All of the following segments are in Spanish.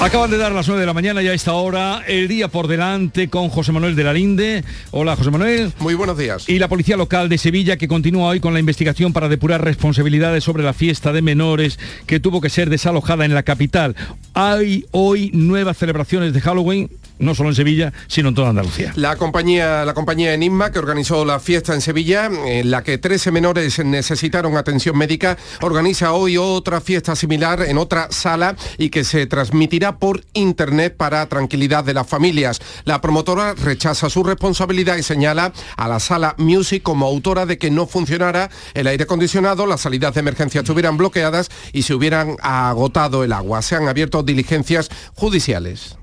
Acaban de dar las 9 de la mañana ya a esta hora, el día por delante con José Manuel de la Linde. Hola José Manuel. Muy buenos días. Y la Policía Local de Sevilla que continúa hoy con la investigación para depurar responsabilidades sobre la fiesta de menores que tuvo que ser desalojada en la capital. Hay hoy nuevas celebraciones de Halloween no solo en Sevilla, sino en toda Andalucía. La compañía, la compañía Enigma, que organizó la fiesta en Sevilla, en la que 13 menores necesitaron atención médica, organiza hoy otra fiesta similar en otra sala y que se transmitirá por internet para tranquilidad de las familias. La promotora rechaza su responsabilidad y señala a la sala Music como autora de que no funcionara el aire acondicionado, las salidas de emergencia estuvieran bloqueadas y se hubieran agotado el agua. Se han abierto diligencias judiciales.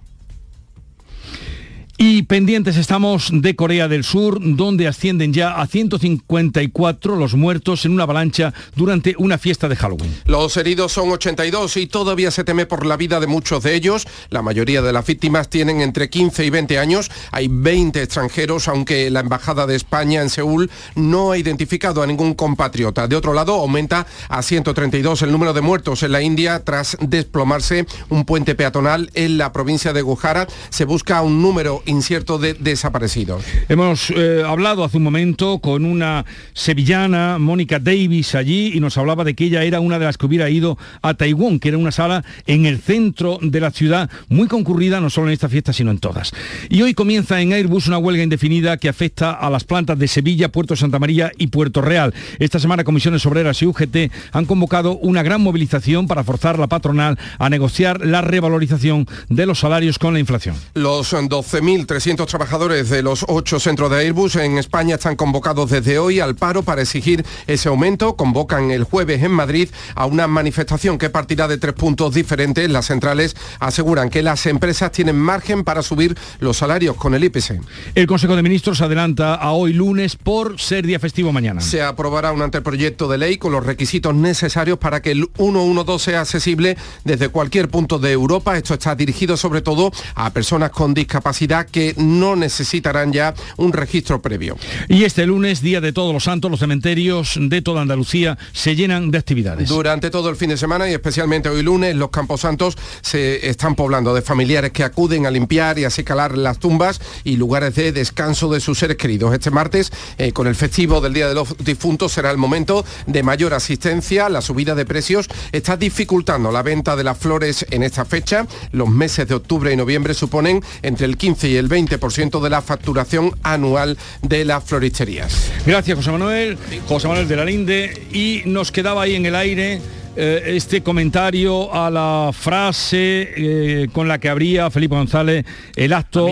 Y pendientes estamos de Corea del Sur, donde ascienden ya a 154 los muertos en una avalancha durante una fiesta de Halloween. Los heridos son 82 y todavía se teme por la vida de muchos de ellos. La mayoría de las víctimas tienen entre 15 y 20 años. Hay 20 extranjeros, aunque la Embajada de España en Seúl no ha identificado a ningún compatriota. De otro lado, aumenta a 132 el número de muertos en la India tras desplomarse un puente peatonal en la provincia de Gujarat. Se busca un número incierto de desaparecidos. Hemos eh, hablado hace un momento con una sevillana, Mónica Davis, allí y nos hablaba de que ella era una de las que hubiera ido a Taiwán, que era una sala en el centro de la ciudad, muy concurrida no solo en esta fiesta, sino en todas. Y hoy comienza en Airbus una huelga indefinida que afecta a las plantas de Sevilla, Puerto Santa María y Puerto Real. Esta semana Comisiones Obreras y UGT han convocado una gran movilización para forzar la patronal a negociar la revalorización de los salarios con la inflación. Los 12.000 1.300 trabajadores de los ocho centros de Airbus en España están convocados desde hoy al paro para exigir ese aumento. Convocan el jueves en Madrid a una manifestación que partirá de tres puntos diferentes. Las centrales aseguran que las empresas tienen margen para subir los salarios con el IPC. El Consejo de Ministros adelanta a hoy lunes por ser día festivo mañana. Se aprobará un anteproyecto de ley con los requisitos necesarios para que el 112 sea accesible desde cualquier punto de Europa. Esto está dirigido sobre todo a personas con discapacidad que no necesitarán ya un registro previo. Y este lunes, Día de Todos los Santos, los cementerios de toda Andalucía se llenan de actividades. Durante todo el fin de semana y especialmente hoy lunes, los Campos Santos se están poblando de familiares que acuden a limpiar y a secalar las tumbas y lugares de descanso de sus seres queridos. Este martes, eh, con el festivo del Día de los Difuntos, será el momento de mayor asistencia. La subida de precios está dificultando la venta de las flores en esta fecha. Los meses de octubre y noviembre suponen entre el 15 y el 20% de la facturación anual de las floristerías. Gracias, José Manuel. José Manuel de la Linde. Y nos quedaba ahí en el aire eh, este comentario a la frase eh, con la que abría Felipe González el acto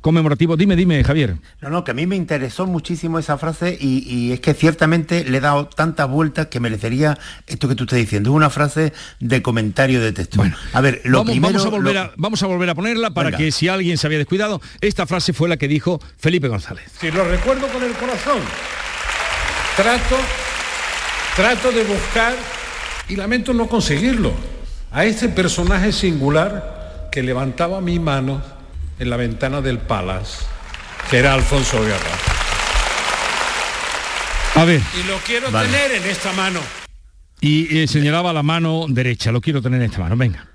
conmemorativo. Dime, dime, Javier. No, no, que a mí me interesó muchísimo esa frase y, es que ciertamente le he dado tantas vueltas que merecería esto que tú estás diciendo. Es una frase de comentario de texto. Bueno, a ver, lo vamos, primero... Vamos a, volver a, vamos a volver a ponerla para que si alguien se había descuidado, esta frase fue la que dijo Felipe González. Si lo recuerdo con el corazón, trato, trato de buscar y lamento no conseguirlo a este personaje singular que levantaba mi mano en la ventana del Palace, que era Alfonso Guerra. A ver. Y lo quiero tener en esta mano. Y eh, señalaba la mano derecha, lo quiero tener en esta mano, venga.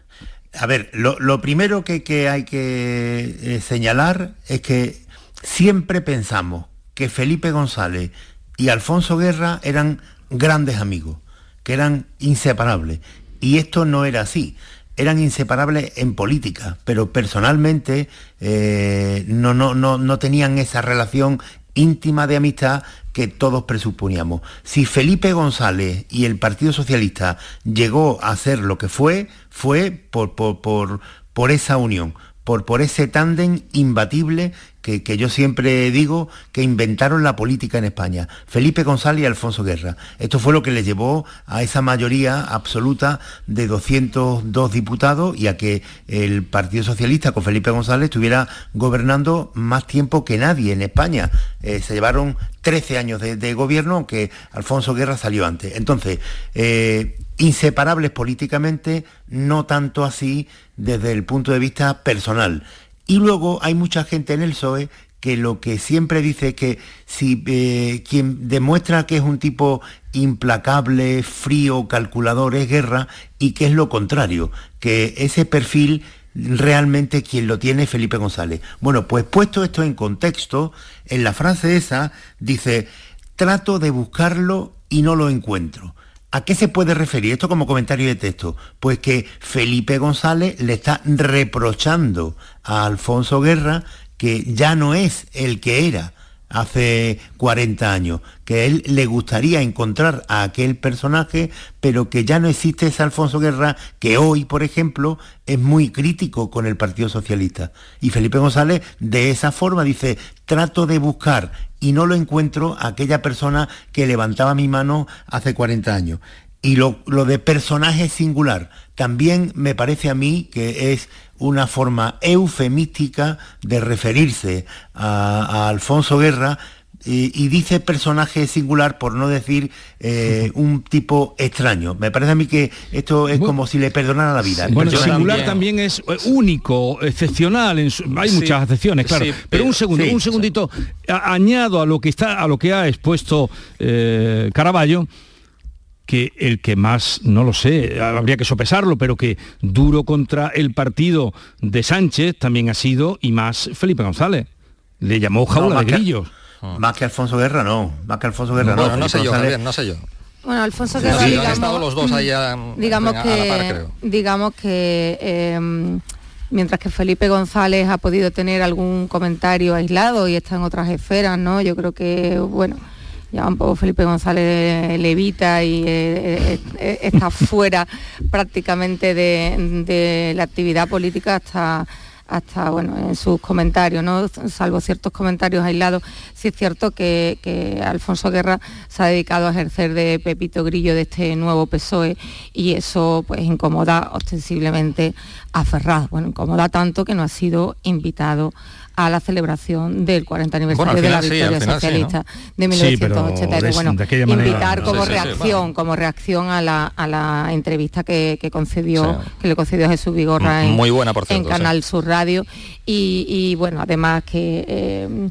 A ver, lo, primero que, hay que eh, señalar es que siempre pensamos que Felipe González y Alfonso Guerra eran grandes amigos, que eran inseparables. Y esto no era así eran inseparables en política, pero personalmente eh, no, no, no, no tenían esa relación íntima de amistad que todos presuponíamos. Si Felipe González y el Partido Socialista llegó a ser lo que fue, fue por, por, por, por esa unión, por, por ese tándem imbatible que, yo siempre digo que inventaron la política en España, Felipe González y Alfonso Guerra. Esto fue lo que le llevó a esa mayoría absoluta de 202 diputados y a que el Partido Socialista con Felipe González estuviera gobernando más tiempo que nadie en España. Eh, se llevaron 13 años de, gobierno, aunque Alfonso Guerra salió antes. Entonces, eh, inseparables políticamente, no tanto así desde el punto de vista personal. Y luego hay mucha gente en el PSOE que lo que siempre dice es que si eh, quien demuestra que es un tipo implacable, frío, calculador es guerra y que es lo contrario, que ese perfil realmente quien lo tiene es Felipe González. Bueno, pues puesto esto en contexto, en la francesa dice, trato de buscarlo y no lo encuentro. ¿A qué se puede referir esto como comentario de texto? Pues que Felipe González le está reprochando a Alfonso Guerra que ya no es el que era hace 40 años, que él le gustaría encontrar a aquel personaje, pero que ya no existe ese Alfonso Guerra, que hoy, por ejemplo, es muy crítico con el Partido Socialista. Y Felipe González de esa forma dice, trato de buscar y no lo encuentro a aquella persona que levantaba mi mano hace 40 años. Y lo, lo de personaje singular, también me parece a mí que es una forma eufemística de referirse a, Alfonso Guerra y, dice personaje singular por no decir eh, un tipo extraño. Me parece a mí que esto es como si le perdonara la vida. bueno, singular también. es eh, único, excepcional. hay muchas excepciones, claro. pero, un segundo, un segundito. añado a lo que está, a lo que ha expuesto eh, Caraballo que el que más, no lo sé, habría que sopesarlo, pero que duro contra el partido de Sánchez también ha sido, y más Felipe González. Le llamó jaula de grillos. más que Alfonso Guerra, no. Más que Alfonso Guerra, no. no, sé yo, no sé yo. Bueno, Alfonso Guerra, digamos, han estado los dos ahí digamos, que, digamos que mientras que Felipe González ha podido tener algún comentario aislado y está en otras esferas, ¿no? Yo creo que, bueno, ya un poco Felipe González levita y eh, eh, está fuera prácticamente de, la actividad política hasta hasta bueno en sus comentarios, ¿no? salvo ciertos comentarios aislados, sí es cierto que, Alfonso Guerra se ha dedicado a ejercer de Pepito Grillo de este nuevo PSOE y eso pues incomoda ostensiblemente a Ferraz. Bueno, incomoda tanto que no ha sido invitado a la celebración del 40 aniversario de la victoria socialista de 1980. bueno, invitar como reacción, como reacción a la, entrevista que, concedió, que le concedió Jesús Vigorra en, en Canal Sur Radio. Y, bueno, además que eh, Mm,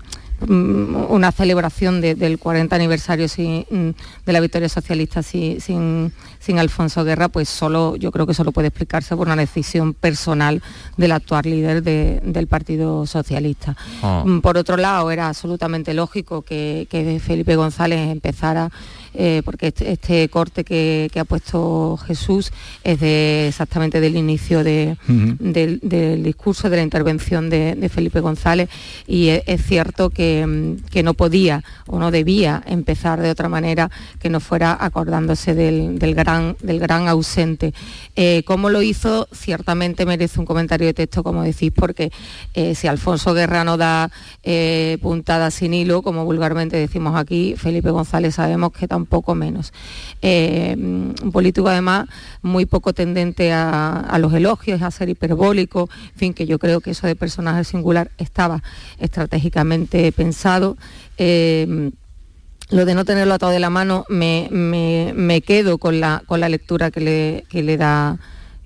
una celebración del 40 aniversario mm, de la victoria socialista sin, sin, Alfonso Guerra, pues solo, yo creo que solo puede explicarse por una decisión personal del actual líder del Partido Socialista. Ah. Mm, por otro lado, era absolutamente lógico que, que Felipe González empezara eh, porque este, este corte que, ha puesto Jesús es de, exactamente del inicio del, discurso, de la intervención de, Felipe González, y es, cierto que, no podía o no debía empezar de otra manera que no fuera acordándose del, gran, del gran ausente. Eh, ¿Cómo lo hizo? Ciertamente merece un comentario de texto, como decís, porque eh, si Alfonso Guerra no da puntada sin hilo, como vulgarmente decimos aquí, Felipe González sabemos que tampoco un poco menos. Eh, un político además muy poco tendente a, los elogios, a ser hiperbólico, en fin, que yo creo que eso de personaje singular estaba estratégicamente pensado. Eh, lo de no tenerlo atado de la mano me, quedo con la, con la lectura que le, que le da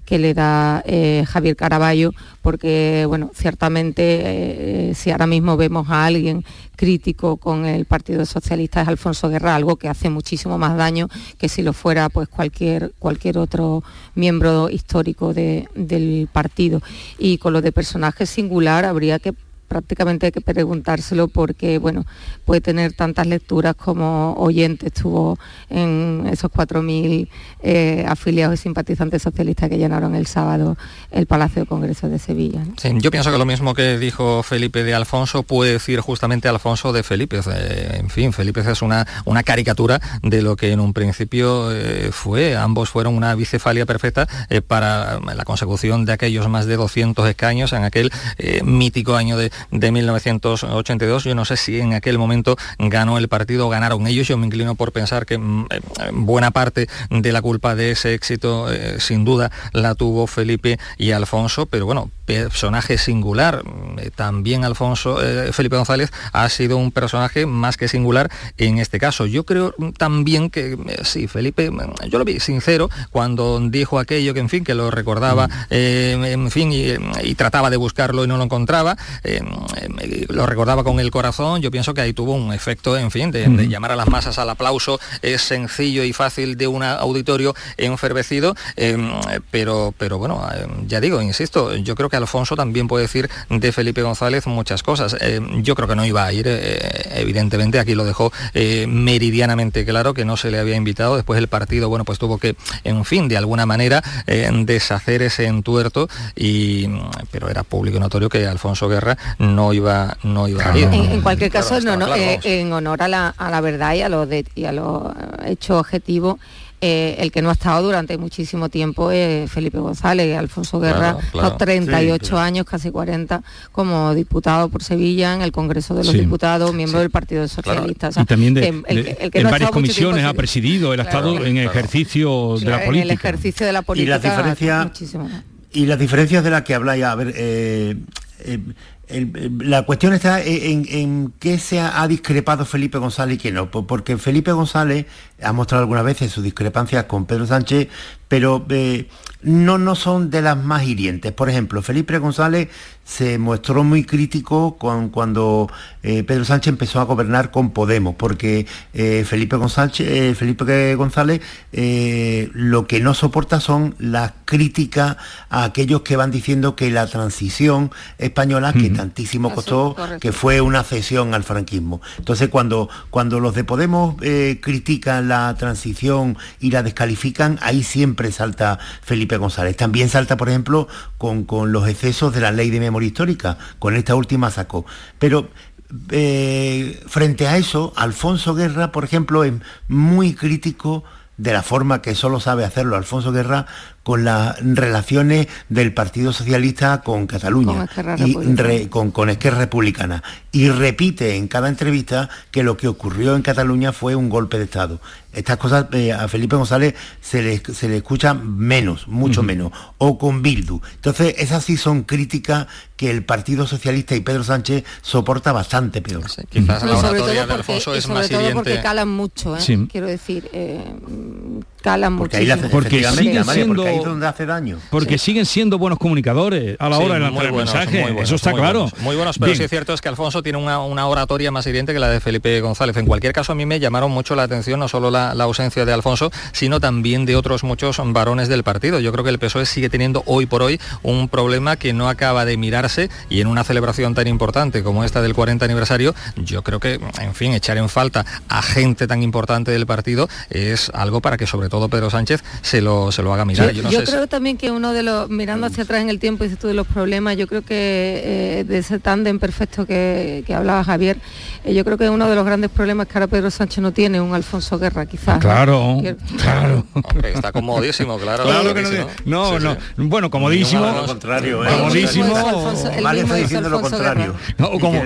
que le da eh, Javier Caraballo, porque bueno, ciertamente si ahora mismo vemos a alguien crítico con el Partido Socialista es Alfonso Guerra, algo que hace muchísimo más daño que si lo fuera pues cualquier, cualquier otro miembro histórico del partido. Y con lo de personaje singular habría que prácticamente hay que preguntárselo porque bueno puede tener tantas lecturas como oyentes tuvo en esos 4.000 eh, afiliados y simpatizantes socialistas que llenaron el sábado el Palacio de Congreso de Sevilla. yo pienso que lo mismo que dijo Felipe de Alfonso puede decir justamente Alfonso de Felipe. en fin, Felipe es una, una caricatura de lo que en un principio eh, fue. Ambos fueron una bicefalia perfecta eh, para la consecución de aquellos más de 200 escaños en aquel mítico año de de 1982. Yo no sé si en aquel momento ganó el partido o ganaron ellos. Yo me inclino por pensar que mm, eh, buena parte de la culpa de ese éxito, eh, sin duda, la tuvo Felipe y Alfonso, pero bueno, personaje singular. Eh, también Alfonso, Felipe González ha sido un personaje más que singular en este caso. Yo creo también que sí, Felipe, mm, yo lo vi sincero cuando dijo aquello que en fin, que lo recordaba, mm. en fin, y, trataba de buscarlo y no lo encontraba lo recordaba con el corazón, yo pienso que ahí tuvo un efecto, en fin, de, llamar a las masas al aplauso, es sencillo y fácil de un auditorio enfervecido, em, pero, pero bueno, em, ya digo, insisto, yo creo que Alfonso también puede decir de Felipe González muchas cosas. Em, yo creo que no iba a ir, eh, evidentemente, aquí lo dejó eh, meridianamente claro que no se le había invitado, después el partido, bueno, pues tuvo que, en fin, de alguna manera eh, deshacer ese entuerto, y, pero era público y notorio que Alfonso Guerra no iba, no iba a ir. En, cualquier caso, no, no, en honor a la, a la verdad y a los y a los hechos objetivos, eh, el que no ha estado durante muchísimo tiempo es Felipe González, Alfonso Guerra, 38 años, casi 40, como diputado por Sevilla en el Congreso de los Diputados, miembro del Partido Socialista. y también de, en varias comisiones ha presidido, el ha estado en ejercicio de la política. En el ejercicio de la política. Y las diferencias, y las diferencias de las que habláis, a ver, eh, eh, la cuestión está en, qué se ha, discrepado Felipe González y qué no, porque Felipe González ha mostrado algunas veces sus discrepancias con Pedro Sánchez, pero eh, no, no son de las más hirientes. Por ejemplo, Felipe González se mostró muy crítico con, cuando eh, Pedro Sánchez empezó a gobernar con Podemos, porque eh, Felipe González, Felipe González lo que no soporta son las críticas a aquellos que van diciendo que la transición española, que tantísimo costó, que fue una cesión al franquismo. Entonces, cuando, cuando los de Podemos critican la transición y la descalifican, ahí siempre salta Felipe González. También salta, por ejemplo, con, con los excesos de la ley de memoria histórica. Con esta última sacó. Pero eh, frente a eso, Alfonso Guerra, por ejemplo, es muy crítico de la forma que solo sabe hacerlo Alfonso Guerra con las relaciones del Partido Socialista con Cataluña y con, con Esquerra Republicana. Y repite en cada entrevista que lo que ocurrió en Cataluña fue un golpe de Estado. Estas cosas eh, a Felipe González se le, se le escucha menos, mucho menos, o con Bildu. Entonces, esas sí son críticas que el Partido Socialista y Pedro Sánchez soporta bastante peor. quizás la oratoria de Alfonso es más todo porque calan mucho, ¿eh? quiero decir, eh, calan porque muchísimo. porque siguen siendo, donde hace daño. Porque siguen siendo buenos comunicadores a la hora de lanzar el mensaje, eso está claro. muy buenos, pero sí es cierto es que Alfonso tiene una, oratoria más evidente que la de Felipe González. En cualquier caso, a mí me llamaron mucho la atención no solo la, ausencia de Alfonso, sino también de otros muchos varones del partido. Yo creo que el PSOE sigue teniendo hoy por hoy un problema que no acaba de mirarse y en una celebración tan importante como esta del 40 aniversario, yo creo que, en fin, echar en falta a gente tan importante del partido es algo para que sobre todo todo Pedro Sánchez se lo, se lo haga mirar. yo, creo también que uno de los, mirando hacia atrás en el tiempo, dices tú de los problemas, yo creo que eh, de ese tándem perfecto que, que hablaba Javier, eh, yo creo que uno de los grandes problemas que ahora Pedro Sánchez no tiene, un Alfonso Guerra quizás. Claro, claro. está comodísimo, claro. claro que no, no, bueno, comodísimo. Lo contrario, ¿eh? Comodísimo. Mal está diciendo lo contrario. No, como,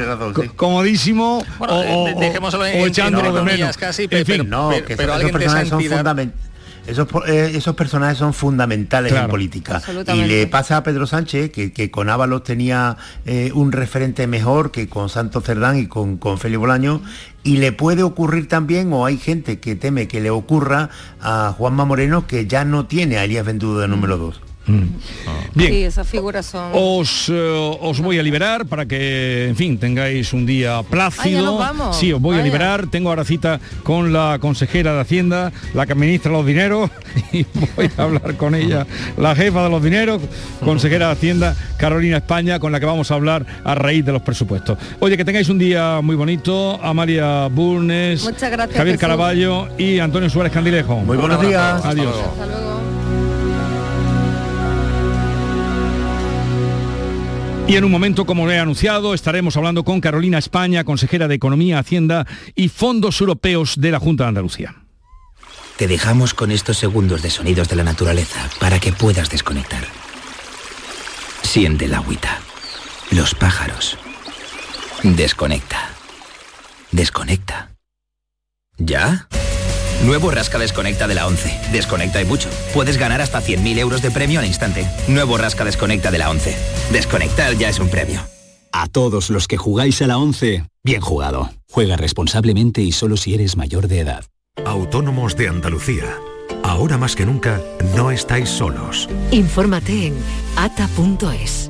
comodísimo bueno, o, dejémoslo en, echándolo de menos. Casi, en fin, no, que pero alguien de santidad esos, eh, esos personajes son fundamentales en política. Y le pasa a Pedro Sánchez, que, con Ábalos tenía eh, un referente mejor que con Santos Cerdán y con, con Félix Bolaño, y le puede ocurrir también, o hay gente que teme que le ocurra a Juanma Moreno, que ya no tiene a Elías Ventudo de número 2. Mm. Bien. Sí, esas figuras son... Os, eh, os voy a liberar para que, en fin, tengáis un día plácido. Sí, os voy a liberar. Tengo ahora cita con la consejera de Hacienda, la que administra los dineros, y voy a hablar con ella, la jefa de los dineros, consejera de Hacienda, Carolina España, con la que vamos a hablar a raíz de los presupuestos. Oye, que tengáis un día muy bonito. Amalia Burnes, Javier Caraballo y Antonio Suárez Candilejo. Muy buenos días. Adiós. Y en un momento, como le he anunciado, estaremos hablando con Carolina España, consejera de Economía, Hacienda y Fondos Europeos de la Junta de Andalucía. Te dejamos con estos segundos de sonidos de la naturaleza para que puedas desconectar. Siente la agüita, los pájaros. Desconecta. Desconecta. ¿Ya? Nuevo Rasca Desconecta de la 11. Desconecta y mucho. Puedes ganar hasta 100.000 euros de premio al instante. Nuevo Rasca Desconecta de la 11. Desconectar ya es un premio. A todos los que jugáis a la 11, bien jugado. Juega responsablemente y solo si eres mayor de edad. Autónomos de Andalucía. Ahora más que nunca, no estáis solos. Infórmate en ata.es.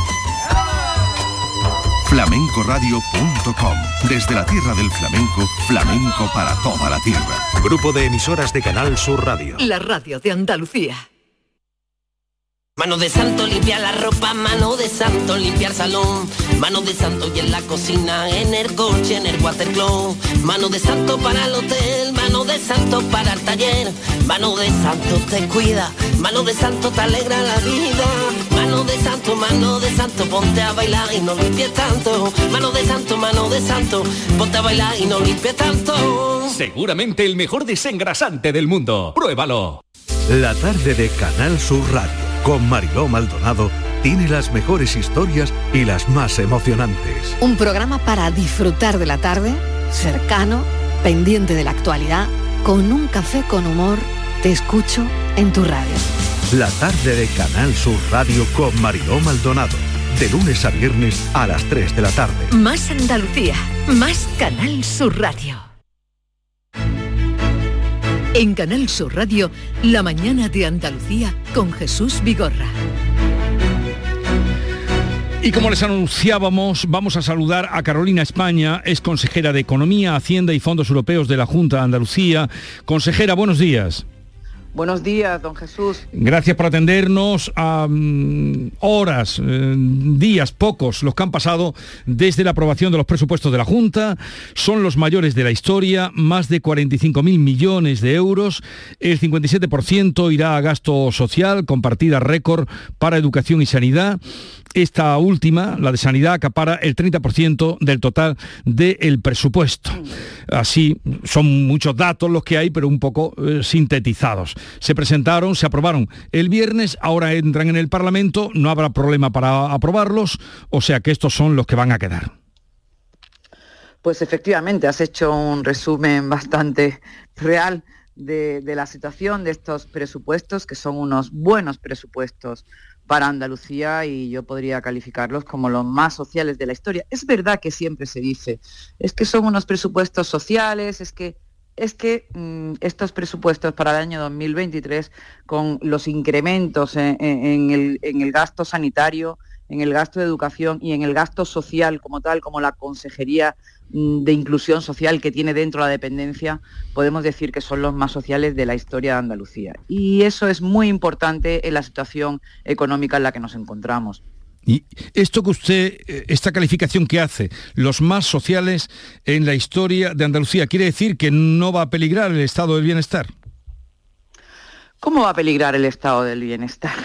flamencoradio.com. Desde la tierra del flamenco, flamenco para toda la tierra. Grupo de emisoras de Canal Sur Radio. La radio de Andalucía. Mano de santo limpiar la ropa, mano de santo limpiar salón, mano de santo y en la cocina, en el coche, en el watercloak, mano de santo para el hotel, mano de santo para el taller, mano de santo te cuida, mano de santo te alegra la vida, mano de santo, mano de santo, ponte a bailar y no limpies tanto, mano de santo, mano de santo, ponte a bailar y no limpies tanto. Seguramente el mejor desengrasante del mundo, pruébalo. La tarde de Canal Sur Radio con Mariló Maldonado tiene las mejores historias y las más emocionantes. Un programa para disfrutar de la tarde, cercano, pendiente de la actualidad, con un café con humor, te escucho en tu radio. La tarde de Canal Sur Radio con Mariló Maldonado, de lunes a viernes a las 3 de la tarde. Más Andalucía, más Canal Sur Radio. En Canal Sur Radio, La mañana de Andalucía con Jesús Vigorra. Y como les anunciábamos, vamos a saludar a Carolina España, es consejera de Economía, Hacienda y Fondos Europeos de la Junta de Andalucía. Consejera, buenos días. Buenos días, don Jesús. Gracias por atendernos a horas, eh, días, pocos, los que han pasado desde la aprobación de los presupuestos de la Junta. Son los mayores de la historia, más de 45.000 millones de euros. El 57% irá a gasto social, con partida récord para educación y sanidad. Esta última, la de sanidad, acapara el 30% del total del presupuesto. Así, son muchos datos los que hay, pero un poco eh, sintetizados. Se presentaron, se aprobaron el viernes, ahora entran en el Parlamento, no habrá problema para aprobarlos, o sea que estos son los que van a quedar. Pues efectivamente, has hecho un resumen bastante real de, la situación de estos presupuestos, que son unos buenos presupuestos para Andalucía y yo podría calificarlos como los más sociales de la historia. Es verdad que siempre se dice, es que son unos presupuestos sociales, es que es que mm, estos presupuestos para el año 2023, con los incrementos en, el, en, el, gasto sanitario, en el gasto de educación y en el gasto social como tal, como la Consejería Mm, de inclusión social que tiene dentro la dependencia, podemos decir que son los más sociales de la historia de Andalucía. Y eso es muy importante en la situación económica en la que nos encontramos. Y esto que usted, eh, esta calificación que hace, los más sociales en la historia de Andalucía, ¿quiere decir que no va a peligrar el estado del bienestar? ¿Cómo va a peligrar el estado del bienestar?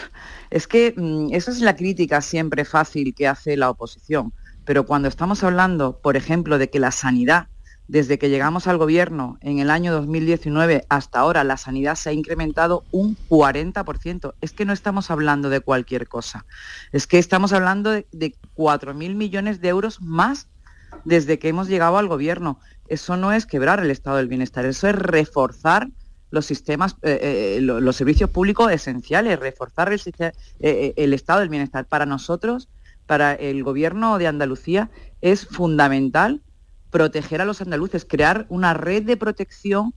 Es que mm, esa es la crítica siempre fácil que hace la oposición pero cuando estamos hablando, por ejemplo, de que la sanidad, desde que llegamos al gobierno en el año 2019 hasta ahora, la sanidad se ha incrementado un 40%. Es que no estamos hablando de cualquier cosa. Es que estamos hablando de, 4.000 millones de euros más desde que hemos llegado al gobierno. eso no es quebrar el estado del bienestar, eso es reforzar los sistemas, eh, eh, los servicios públicos esenciales, reforzar eh, el estado del bienestar. Para nosotros, para el gobierno de Andalucía, es fundamental proteger a los andaluces, crear una red de protección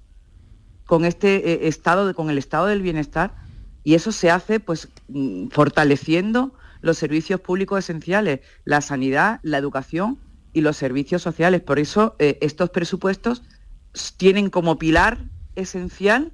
con este estado, con el estado del bienestar, y eso se hace pues mm, fortaleciendo los servicios públicos esenciales, la sanidad, la educación y los servicios sociales. Por eso estos presupuestos tienen como pilar esencial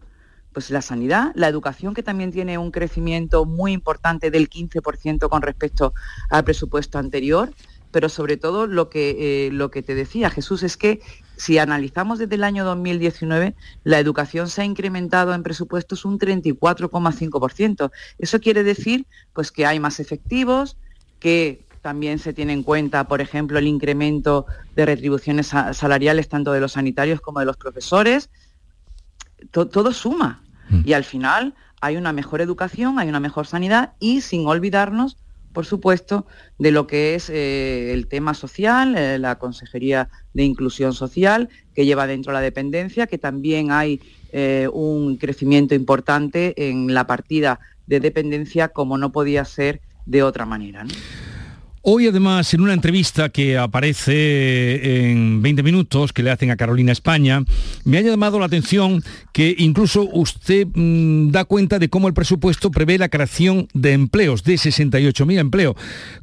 pues la sanidad, la educación que también tiene un crecimiento muy importante del 15% con respecto al presupuesto anterior, pero sobre todo lo que, eh, lo que te decía Jesús es que si analizamos desde el año 2019, la educación se ha incrementado en presupuestos un 34,5%. Eso quiere decir pues que hay más efectivos, que también se tiene en cuenta, por ejemplo, el incremento de retribuciones salariales tanto de los sanitarios como de los profesores, todo suma. Mm. Y al final hay una mejor educación, hay una mejor sanidad y sin olvidarnos, por supuesto, de lo que es eh, el tema social, eh, la Consejería de Inclusión Social, que lleva dentro la dependencia, que también hay eh, un crecimiento importante en la partida de dependencia como no podía ser de otra manera. Hoy además en una entrevista que aparece en 20 minutos que le hacen a Carolina España, me ha llamado la atención que incluso usted mm, da cuenta de cómo el presupuesto prevé la creación de empleos, de 68.000 empleos,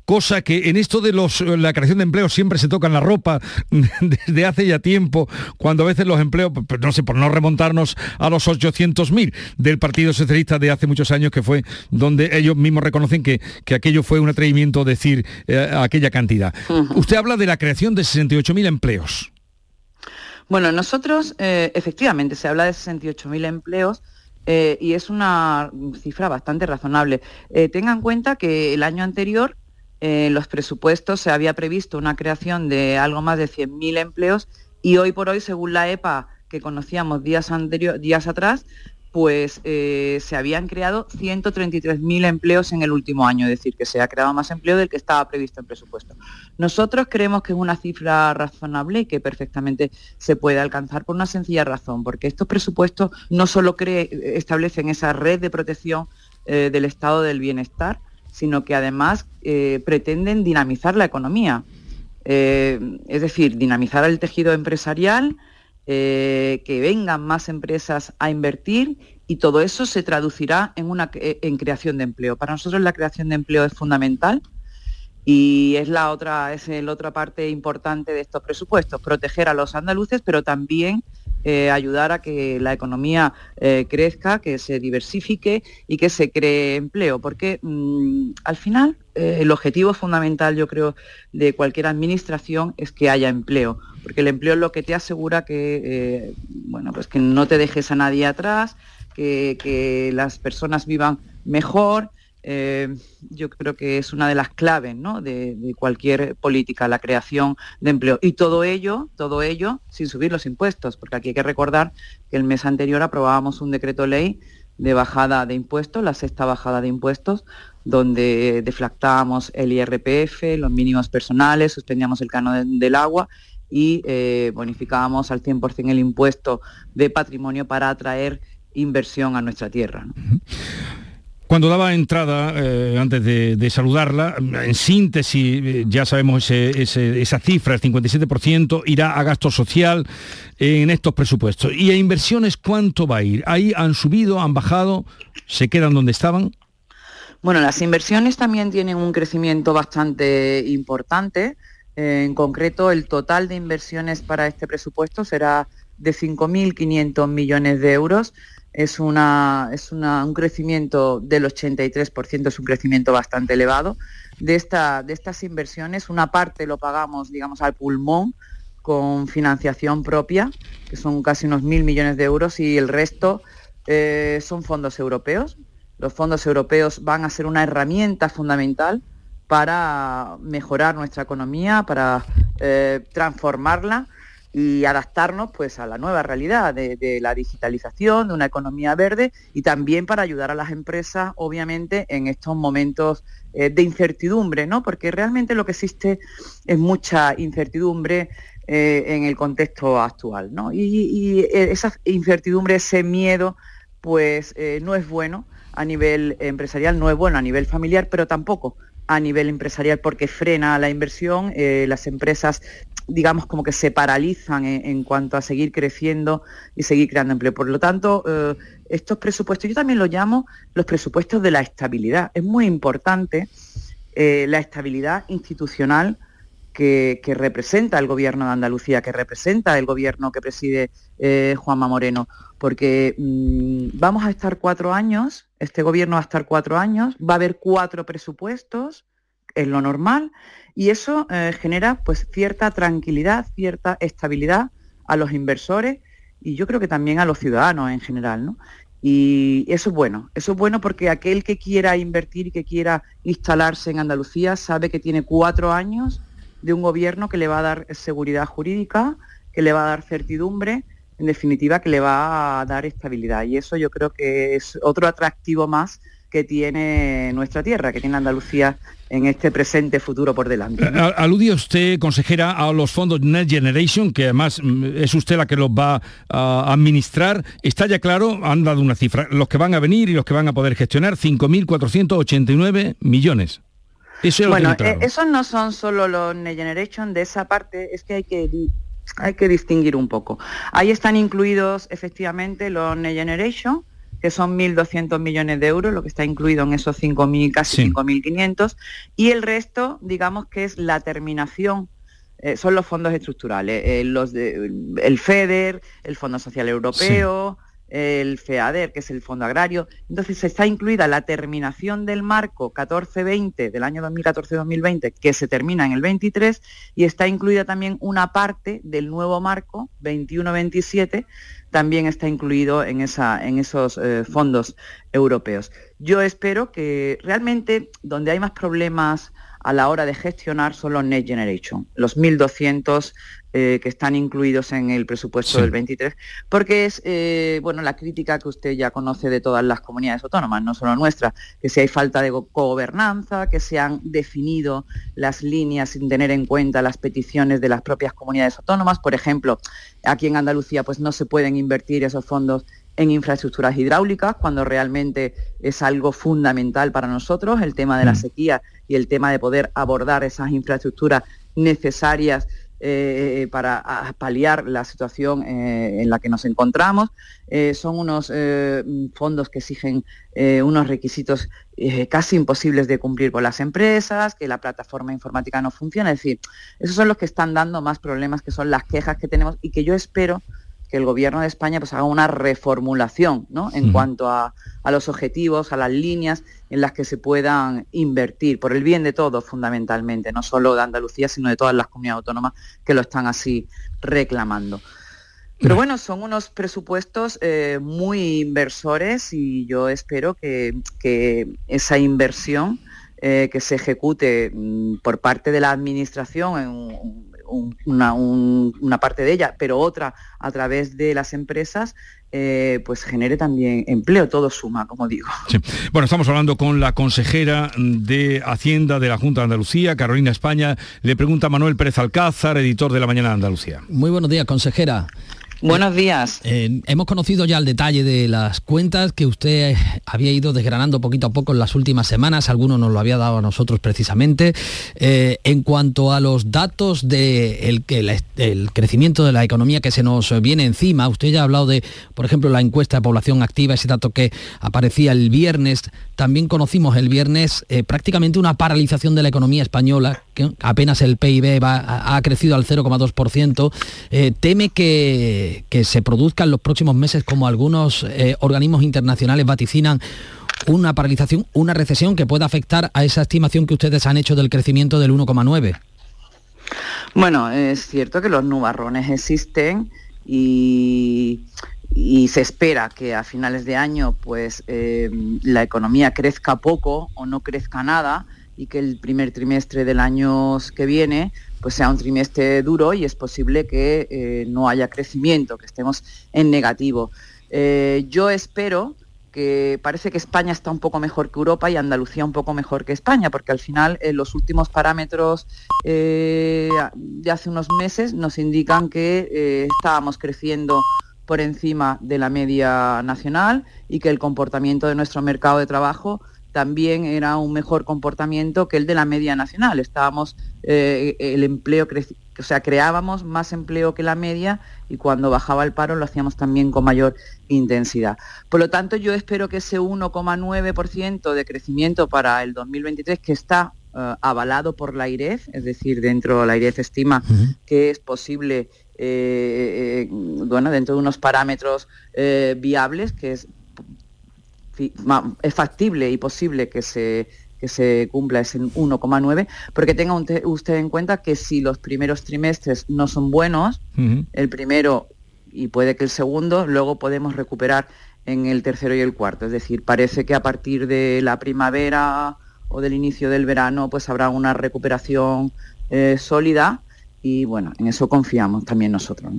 cosa que en esto de la creación de empleos siempre se toca en la ropa desde hace ya tiempo, cuando a veces los empleos, pues, no sé, por no remontarnos a los 800.000 del Partido Socialista de hace muchos años, que fue donde ellos mismos reconocen que, que aquello fue un atrevimiento decir eh, aquella cantidad. Usted habla de la creación de 68.000 empleos. Bueno, nosotros, eh, efectivamente, se habla de 68.000 empleos eh, y es una cifra bastante razonable. tengan en cuenta que el año anterior en los presupuestos se había previsto una creación de algo más de 100.000 empleos y hoy por hoy, según la EPA que conocíamos días, días atrás, pues eh, se habían creado 133.000 empleos en el último año, es decir, que se ha creado más empleo del que estaba previsto en presupuesto. Nosotros creemos que es una cifra razonable y que perfectamente se puede alcanzar por una sencilla razón, porque estos presupuestos no solo establecen esa red de protección eh, del estado del bienestar, sino que además eh, pretenden dinamizar la economía, es decir, dinamizar el tejido empresarial, eh, que vengan más empresas a invertir y todo eso se traducirá en, una, eh, en creación de empleo. Para nosotros la creación de empleo es fundamental y es la otra, es la otra parte importante de estos presupuestos, proteger a los andaluces, pero también eh, ayudar a que la economía crezca, que se diversifique y que se cree empleo, porque mm, al final el objetivo fundamental, yo creo, de cualquier administración es que haya empleo porque el empleo es lo que te asegura que, eh, bueno, pues que no te dejes a nadie atrás, que, las personas vivan mejor. Eh, yo creo que es una de las claves de, cualquier política, la creación de empleo. Y todo ello, todo ello sin subir los impuestos, porque aquí hay que recordar que el mes anterior aprobábamos un decreto ley de bajada de impuestos, la sexta bajada de impuestos, donde deflactábamos el IRPF, los mínimos personales, suspendíamos el canon del agua y eh, bonificábamos al 100% el impuesto de patrimonio para atraer inversión a nuestra tierra. Cuando daba entrada, eh, antes de, saludarla, en síntesis, eh, ya sabemos esa cifra, el 57% irá a gasto social en estos presupuestos. ¿Y a inversiones cuánto va a ir? ¿Ahí han subido, han bajado, se quedan donde estaban? Bueno, las inversiones también tienen un crecimiento bastante importante. En concreto, el total de inversiones para este presupuesto será de 5.500 millones de euros. Es, una, es un crecimiento del 83%, es un crecimiento bastante elevado. De, esta, de estas inversiones, una parte lo pagamos, digamos, al pulmón con financiación propia, que son casi unos mil millones de euros, y el resto eh, son fondos europeos. Los fondos europeos van a ser una herramienta fundamental para mejorar nuestra economía, para eh, transformarla y adaptarnos pues a la nueva realidad de, la digitalización, de una economía verde y también para ayudar a las empresas, obviamente, en estos momentos eh, de incertidumbre, ¿no? Porque realmente lo que existe es mucha incertidumbre en el contexto actual. Y, esa incertidumbre, ese miedo, pues no es bueno a nivel empresarial, no es bueno a nivel familiar, pero tampoco a nivel empresarial porque frena la inversión, las empresas digamos, como que se paralizan en, cuanto a seguir creciendo y seguir creando empleo. Por lo tanto, eh, estos presupuestos, yo también los llamo los presupuestos de la estabilidad. Es muy importante eh, la estabilidad institucional que, representa el gobierno de Andalucía, que representa el gobierno que preside eh, Juanma Moreno, porque mm, vamos a estar cuatro años, este gobierno va a estar cuatro años, va a haber cuatro presupuestos, es lo normal, y eso eh, genera pues cierta tranquilidad, cierta estabilidad a los inversores y yo creo que también a los ciudadanos en general, ¿no? Y eso es bueno, eso es bueno porque aquel que quiera invertir y que quiera instalarse en Andalucía sabe que tiene cuatro años de un gobierno que le va a dar seguridad jurídica, que le va a dar certidumbre, en definitiva que le va a dar estabilidad. Y eso yo creo que es otro atractivo más que tiene nuestra tierra, que tiene Andalucía en este presente futuro por delante. Aludía usted, consejera, a los fondos Next Generation, que además mm, es usted la que los va a administrar. Está ya claro, han dado una cifra, los que van a venir y los que van a poder gestionar, 5.489 millones. Eso bueno, eh, esos no son solo los Next Generation, de esa parte es que hay que hay que distinguir un poco. Ahí están incluidos efectivamente los Next Generation, que son 1.200 millones de euros, lo que está incluido en esos 5.000, casi 5.500, y el resto, digamos que es la terminación eh, son los fondos estructurales, eh, los el FEDER, el Fondo Social Europeo, el FEADER, que es el Fondo Agrario. Entonces está incluida la terminación del marco 14-20 del año 2014-2020, que se termina en el 23, y está incluida también una parte del nuevo marco 21-27 también está incluido en, esa, en esos eh, fondos europeos. Yo espero que realmente donde hay más problemas a la hora de gestionar son los Next Generation, los 1.200 eh, que están incluidos en el presupuesto del 23, porque es eh, bueno la crítica que usted ya conoce de todas las comunidades autónomas, no solo nuestra, que si hay falta de gobernanza, que se han definido las líneas sin tener en cuenta las peticiones de las propias comunidades autónomas. Por ejemplo, aquí en Andalucía pues no se pueden invertir esos fondos en infraestructuras hidráulicas, cuando realmente es algo fundamental para nosotros, el tema de la mm. sequía y el tema de poder abordar esas infraestructuras necesarias eh, para paliar la situación eh, en la que nos encontramos. Eh, son unos fondos que exigen unos requisitos casi imposibles de cumplir por las empresas, que la plataforma informática no funciona. Es decir, esos son los que están dando más problemas, que son las quejas que tenemos y que yo espero que el gobierno de España pues, haga una reformulación en cuanto a, los objetivos, a las líneas en las que se puedan invertir, por el bien de todos fundamentalmente, no solo de Andalucía, sino de todas las comunidades autónomas que lo están así reclamando. Pero bueno, son unos presupuestos eh, muy inversores y yo espero que, esa inversión eh, que se ejecute mm, por parte de la Administración en una, parte de ella, pero otra a través de las empresas, eh, pues genere también empleo, todo suma, como digo. Bueno, estamos hablando con la consejera de Hacienda de la Junta de Andalucía, Carolina España. Le pregunta Manuel Pérez Alcázar, editor de La Mañana de Andalucía. Muy buenos días, consejera. Buenos días. Eh, hemos conocido ya el detalle de las cuentas que usted había ido desgranando poquito a poco en las últimas semanas, algunos nos lo había dado a nosotros precisamente. Eh, en cuanto a los datos del el crecimiento de la economía que se nos viene encima, usted ya ha hablado de, por ejemplo, la encuesta de población activa, ese dato que aparecía el viernes, también conocimos el viernes eh, prácticamente una paralización de la economía española, que apenas el PIB ha crecido al 0,2%. teme que que, se produzca en los próximos meses como algunos eh, organismos internacionales vaticinan una paralización, una recesión que pueda afectar a esa estimación que ustedes han hecho del crecimiento del 1,9? Bueno, es cierto que los nubarrones existen y, se espera que a finales de año pues eh, la economía crezca poco o no crezca nada y que el primer trimestre del año que viene pues sea un trimestre duro y es posible que eh, no haya crecimiento, que estemos en negativo. Eh, yo espero que parece que España está un poco mejor que Europa y Andalucía un poco mejor que España, porque al final los últimos parámetros de hace unos meses nos indican que estábamos creciendo por encima de la media nacional y que el comportamiento de nuestro mercado de trabajo también era un mejor comportamiento que el de la media nacional. Estábamos, eh, el empleo, o sea, creábamos más empleo que la media y cuando bajaba el paro lo hacíamos también con mayor intensidad. Por lo tanto, yo espero que ese 1,9% de crecimiento para el 2023, que está eh, avalado por la IREF, es decir, dentro de la IREF estima que es posible, eh, bueno, dentro de unos parámetros viables, que es es factible y posible que se, que se cumpla ese 1,9, porque tenga usted en cuenta que si los primeros trimestres no son buenos, el primero y puede que el segundo, luego podemos recuperar en el tercero y el cuarto. Es decir, parece que a partir de la primavera o del inicio del verano, pues habrá una recuperación eh, sólida y bueno, en eso confiamos también nosotros.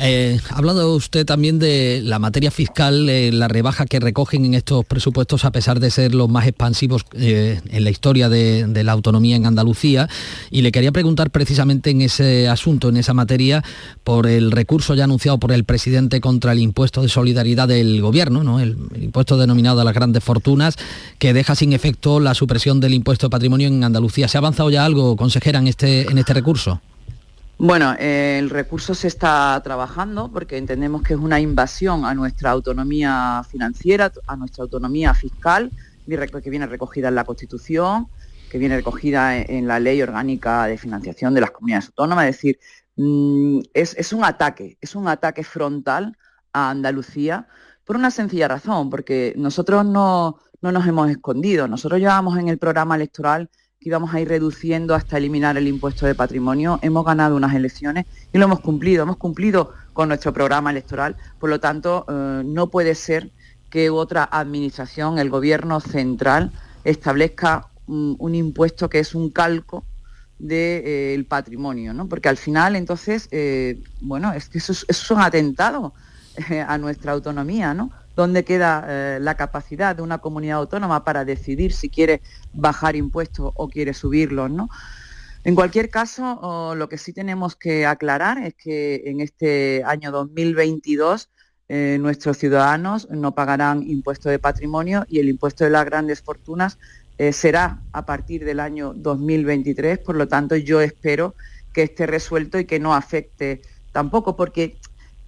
Eh, ha hablado usted también de la materia fiscal, eh, la rebaja que recogen en estos presupuestos a pesar de ser los más expansivos eh, en la historia de, la autonomía en Andalucía y le quería preguntar precisamente en ese asunto, en esa materia, por el recurso ya anunciado por el presidente contra el impuesto de solidaridad del gobierno, ¿no? el, impuesto denominado a las grandes fortunas, que deja sin efecto la supresión del impuesto de patrimonio en Andalucía. ¿Se ha avanzado ya algo, consejera, en este, en este recurso? Bueno, el recurso se está trabajando porque entendemos que es una invasión a nuestra autonomía financiera, a nuestra autonomía fiscal, que viene recogida en la Constitución, que viene recogida en la Ley Orgánica de Financiación de las Comunidades Autónomas. Es decir, mm, es, un ataque, es un ataque frontal a Andalucía por una sencilla razón, porque nosotros no, no nos hemos escondido. Nosotros llevamos en el programa electoral que íbamos a ir reduciendo hasta eliminar el impuesto de patrimonio. Hemos ganado unas elecciones y lo hemos cumplido. Hemos cumplido con nuestro programa electoral. Por lo tanto, eh, no puede ser que otra administración, el gobierno central, establezca un, impuesto que es un calco del patrimonio, ¿no? Porque al final, entonces, eh, bueno, es que eso, eso es un atentado eh, a nuestra autonomía, ¿no? Dónde queda eh, la capacidad de una comunidad autónoma para decidir si quiere bajar impuestos o quiere subirlos, ¿no? En cualquier caso, lo que sí tenemos que aclarar es que en este año 2022 eh, nuestros ciudadanos no pagarán impuesto de patrimonio y el impuesto de las grandes fortunas eh, será a partir del año 2023. Por lo tanto, yo espero que esté resuelto y que no afecte tampoco, porque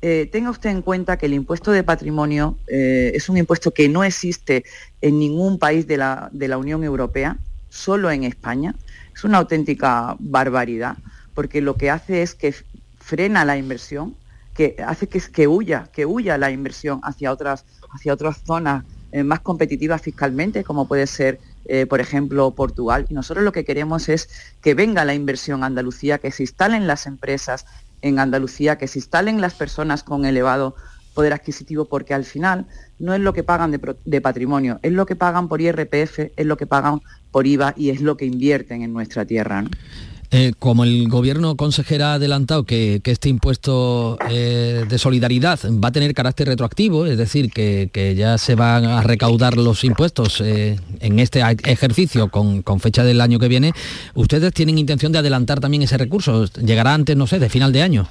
eh, tenga usted en cuenta que el impuesto de patrimonio eh, es un impuesto que no existe en ningún país de la, Unión Europea, solo en España. Es una auténtica barbaridad, porque lo que hace es que frena la inversión, que hace que, huya, que huya la inversión hacia otras, hacia otras zonas eh, más competitivas fiscalmente, como puede ser por ejemplo, Portugal. Y nosotros lo que queremos es que venga la inversión a Andalucía, que se instalen las empresas, en Andalucía, que se instalen las personas con elevado poder adquisitivo, porque al final no es lo que pagan de, patrimonio, es lo que pagan por IRPF, es lo que pagan por IVA y es lo que invierten en nuestra tierra. Eh, como el gobierno consejera ha adelantado que, este impuesto eh, de solidaridad va a tener carácter retroactivo, es decir, que, ya se van a recaudar los impuestos eh, en este ejercicio con, con, fecha del año que viene, ¿ustedes tienen intención de adelantar también ese recurso? ¿Llegará antes, no sé, de final de año?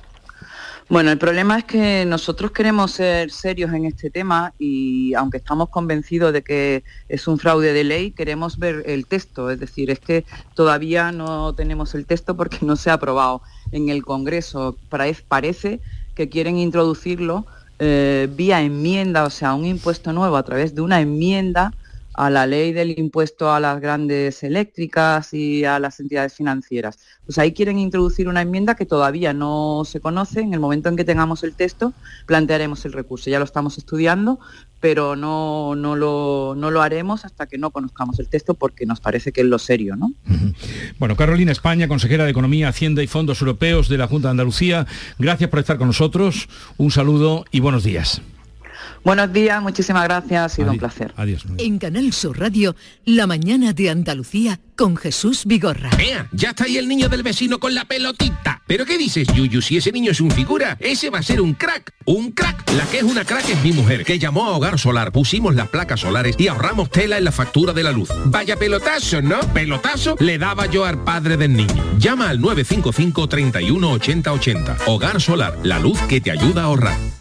Bueno, el problema es que nosotros queremos ser serios en este tema y aunque estamos convencidos de que es un fraude de ley, queremos ver el texto. Es decir, es que todavía no tenemos el texto porque no se ha aprobado en el Congreso. Parece que quieren introducirlo eh, vía enmienda, o sea, un impuesto nuevo a través de una enmienda a la ley del impuesto a las grandes eléctricas y a las entidades financieras. Pues ahí quieren introducir una enmienda que todavía no se conoce. En el momento en que tengamos el texto, plantearemos el recurso. Ya lo estamos estudiando, pero no, no, lo, no lo haremos hasta que no conozcamos el texto porque nos parece que es lo serio. ¿no? Bueno, Carolina España, consejera de Economía, Hacienda y Fondos Europeos de la Junta de Andalucía, gracias por estar con nosotros. Un saludo y buenos días. Buenos días, muchísimas gracias, ha sido un placer. Adiós. En Canal Sur Radio, La mañana de Andalucía con Jesús Vigorra. Ea, ya está ahí el niño del vecino con la pelotita. ¿Pero qué dices, Yuyu? Si ese niño es un figura, ese va a ser un crack. Un crack. La que es una crack es mi mujer, que llamó a Hogar Solar, pusimos las placas solares y ahorramos tela en la factura de la luz. Vaya pelotazo, ¿no? Pelotazo le daba yo al padre del niño. Llama al 955 31 80 80. Hogar Solar, la luz que te ayuda a ahorrar.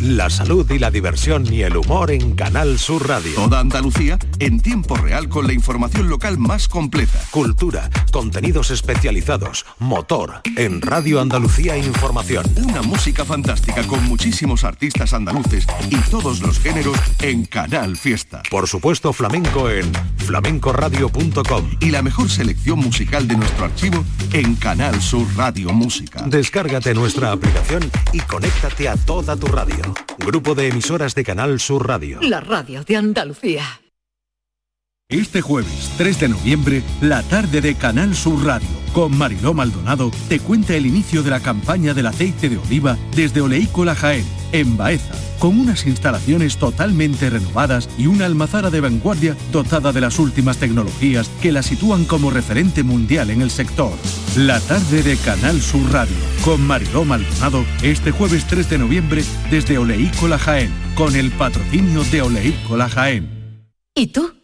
la salud y la diversión y el humor en Canal Sur Radio. Toda Andalucía en tiempo real con la información local más completa. Cultura, contenidos especializados, motor, en Radio Andalucía Información. Una música fantástica con muchísimos artistas andaluces y todos los géneros en Canal Fiesta. Por supuesto flamenco en flamencoradio.com. Y la mejor selección musical de nuestro archivo en Canal Sur Radio Música. Descárgate nuestra aplicación y conéctate a toda tu radio. Grupo de emisoras de Canal Sur Radio. La radio de Andalucía. Este jueves 3 de noviembre, la tarde de Canal Sur Radio, con Mariló Maldonado, te cuenta el inicio de la campaña del aceite de oliva desde Oleícola Jaén, en Baeza, con unas instalaciones totalmente renovadas y una almazara de vanguardia dotada de las últimas tecnologías que la sitúan como referente mundial en el sector. La tarde de Canal Sur Radio, con Mariló Maldonado, este jueves 3 de noviembre desde Oleícola Jaén, con el patrocinio de Oleícola Jaén. ¿Y tú?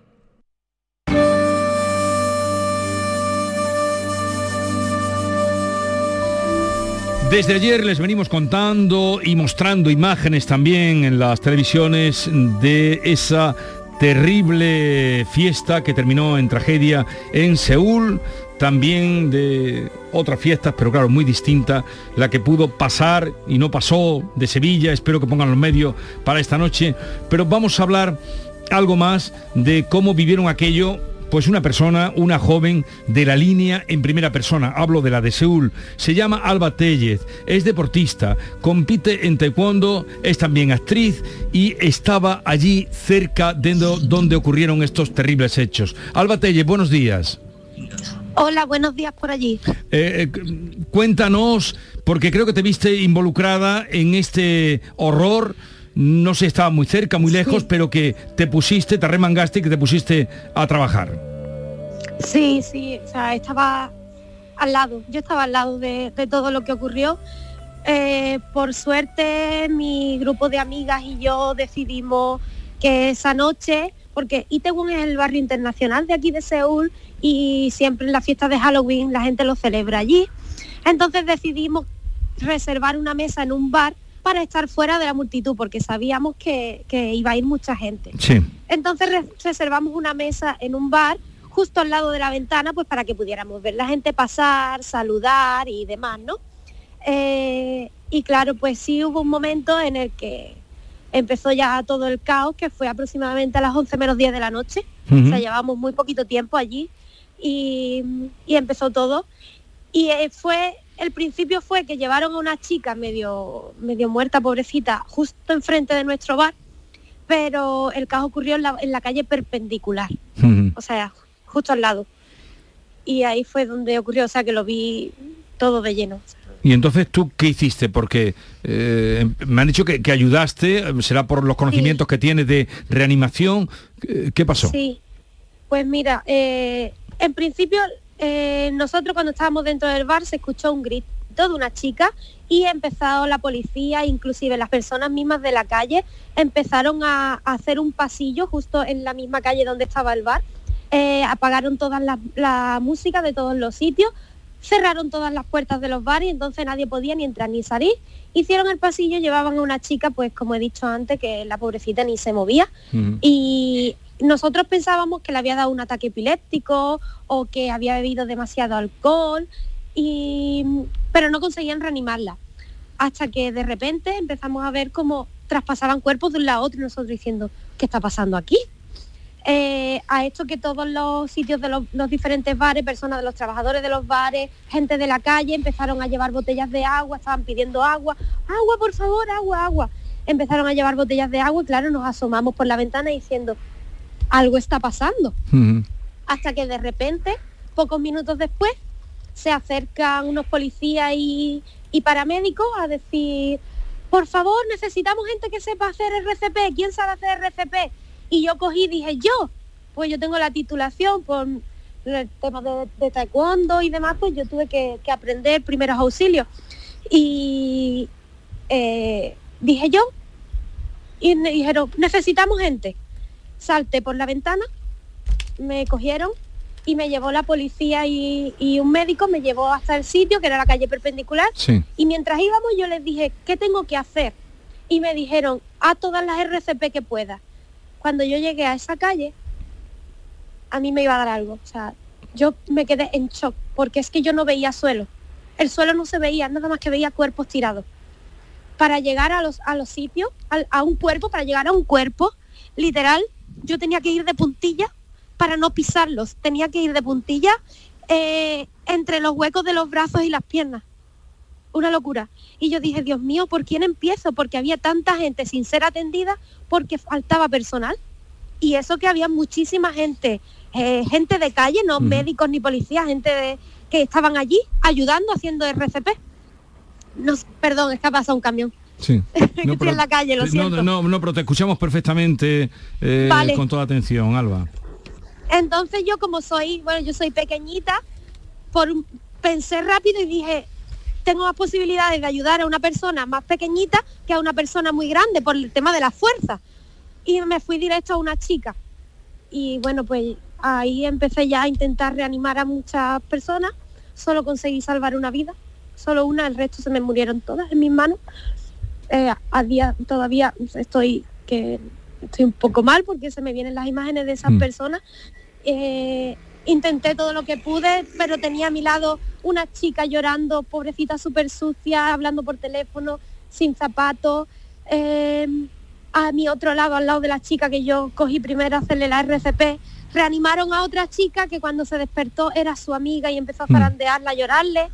Desde ayer les venimos contando y mostrando imágenes también en las televisiones de esa terrible fiesta que terminó en tragedia en Seúl, también de otras fiestas, pero claro, muy distinta, la que pudo pasar y no pasó de Sevilla, espero que pongan los medios para esta noche, pero vamos a hablar algo más de cómo vivieron aquello pues una persona, una joven de la línea en primera persona, hablo de la de Seúl, se llama Alba Tellez, es deportista, compite en taekwondo, es también actriz y estaba allí cerca de donde ocurrieron estos terribles hechos. Alba Tellez, buenos días. Hola, buenos días por allí. Eh, eh, cuéntanos, porque creo que te viste involucrada en este horror no sé, estaba muy cerca, muy lejos, pero que te pusiste, te remangaste y que te pusiste a trabajar. Sí, sí, o sea, estaba al lado, yo estaba al lado de, todo lo que ocurrió. Eh, por suerte mi grupo de amigas y yo decidimos que esa noche, porque Itaewon es el barrio internacional de aquí de Seúl y siempre en la fiesta de Halloween la gente lo celebra allí. Entonces decidimos reservar una mesa en un bar para estar fuera de la multitud, porque sabíamos que, iba a ir mucha gente. Entonces reservamos una mesa en un bar justo al lado de la ventana, pues para que pudiéramos ver la gente pasar, saludar y demás, ¿no? Eh, y claro, pues sí hubo un momento en el que empezó ya todo el caos, que fue aproximadamente a las 11 menos 10 de la noche. O sea, llevábamos muy poquito tiempo allí y, y empezó todo. Y eh, fue, el principio fue que llevaron a una chica medio, medio muerta, pobrecita, justo enfrente de nuestro bar, pero el caos ocurrió en la, en la calle perpendicular, o sea, justo al lado. Y ahí fue donde ocurrió, o sea, que lo vi todo de lleno. Y entonces tú, ¿qué hiciste? Porque eh, me han dicho que, que ayudaste, será por los conocimientos que tienes de reanimación. ¿Qué- ¿Qué pasó? Sí, pues mira, eh, en principio eh, nosotros cuando estábamos dentro del bar se escuchó un grito de una chica y empezó la policía, inclusive las personas mismas de la calle, empezaron a, a hacer un pasillo justo en la misma calle donde estaba el bar. Eh, apagaron toda la, la música de todos los sitios, cerraron todas las puertas de los bares y entonces nadie podía ni entrar ni salir. Hicieron el pasillo, llevaban a una chica, pues como he dicho antes, que la pobrecita ni se movía. Y nosotros pensábamos que le había dado un ataque epiléptico o que había bebido demasiado alcohol, y, pero no conseguían reanimarla. Hasta que de repente empezamos a ver cómo traspasaban cuerpos de un lado a otro y nosotros diciendo, ¿qué está pasando aquí? Eh, a esto que todos los sitios de los, los diferentes bares, personas de los trabajadores de los bares, gente de la calle, empezaron a llevar botellas de agua, estaban pidiendo agua, agua por favor, agua, agua. Empezaron a llevar botellas de agua y claro, nos asomamos por la ventana diciendo, algo está pasando. Hasta que de repente, pocos minutos después, se acercan unos policías y, y paramédicos a decir, por favor, necesitamos gente que sepa hacer RCP, ¿quién sabe hacer RCP? Y yo cogí y dije, yo, pues yo tengo la titulación por el tema de, de taekwondo y demás, pues yo tuve que, que aprender primeros auxilios. Y eh, dije yo, y me dijeron, necesitamos gente. Salté por la ventana, me cogieron y me llevó la policía y, y un médico, me llevó hasta el sitio, que era la calle perpendicular, Sí. y mientras íbamos yo les dije, ¿qué tengo que hacer? Y me dijeron, a todas las RCP que puedas. Cuando yo llegué a esa calle, a mí me iba a dar algo. O sea, yo me quedé en shock, porque es que yo no veía suelo. El suelo no se veía, nada más que veía cuerpos tirados. Para llegar a los, a los sitios, a, un cuerpo, para llegar a un cuerpo, literal, yo tenía que ir de puntilla para no pisarlos. Tenía que ir de puntilla eh, entre los huecos de los brazos y las piernas una locura. Y yo dije, Dios mío, ¿por quién empiezo? Porque había tanta gente sin ser atendida porque faltaba personal. Y eso que había muchísima gente, eh, gente de calle, no médicos ni policías, gente de- que estaban allí ayudando, haciendo RCP. No, s- perdón, es que ha pasado un camión. Sí. Estoy en la calle, lo no, no, no, pero te escuchamos perfectamente eh, Vale. con toda atención, Alba. Entonces yo como soy, bueno, yo soy pequeñita, por un- pensé rápido y dije, tengo más posibilidades de ayudar a una persona más pequeñita que a una persona muy grande por el tema de la fuerza. Y me fui directo a una chica. Y bueno, pues ahí empecé ya a intentar reanimar a muchas personas. Solo conseguí salvar una vida, solo una, el resto se me murieron todas en mis manos. Eh, a día todavía estoy que estoy un poco mal porque se me vienen las imágenes de esas Mm. personas. Eh, intenté todo lo que pude, pero tenía a mi lado una chica llorando, pobrecita súper sucia, hablando por teléfono, sin zapatos. Eh, a mi otro lado, al lado de la chica que yo cogí primero a hacerle la RCP, reanimaron a otra chica que cuando se despertó era su amiga y empezó a zarandearla, a llorarle.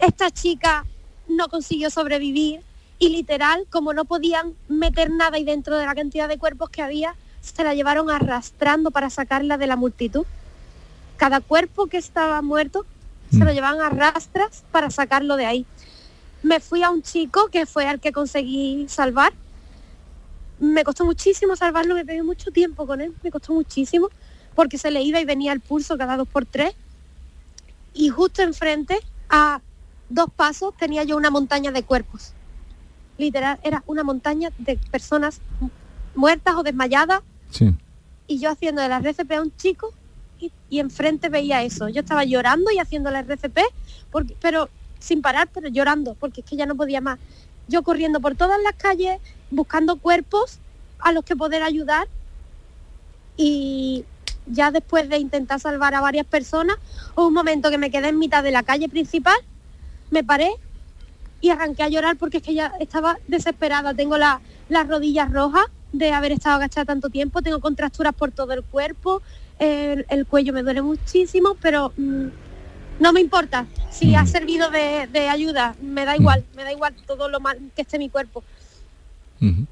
Esta chica no consiguió sobrevivir y literal, como no podían meter nada ahí dentro de la cantidad de cuerpos que había, se la llevaron arrastrando para sacarla de la multitud. Cada cuerpo que estaba muerto se lo llevaban a rastras para sacarlo de ahí. Me fui a un chico que fue al que conseguí salvar. Me costó muchísimo salvarlo, me pegué mucho tiempo con él, me costó muchísimo, porque se le iba y venía el pulso cada dos por tres. Y justo enfrente, a dos pasos, tenía yo una montaña de cuerpos. Literal, era una montaña de personas mu- muertas o desmayadas Sí. y yo haciendo de la RCP a un chico y, y enfrente veía eso. Yo estaba llorando y haciendo la RCP, porque, pero sin parar, pero llorando, porque es que ya no podía más. Yo corriendo por todas las calles, buscando cuerpos a los que poder ayudar y ya después de intentar salvar a varias personas, hubo un momento que me quedé en mitad de la calle principal, me paré y arranqué a llorar porque es que ya estaba desesperada. Tengo la, las rodillas rojas de haber estado agachada tanto tiempo, tengo contracturas por todo el cuerpo, el, el cuello me duele muchísimo, pero mm, no me importa. Si ha servido de, de ayuda, me da igual, me da igual todo lo mal que esté mi cuerpo.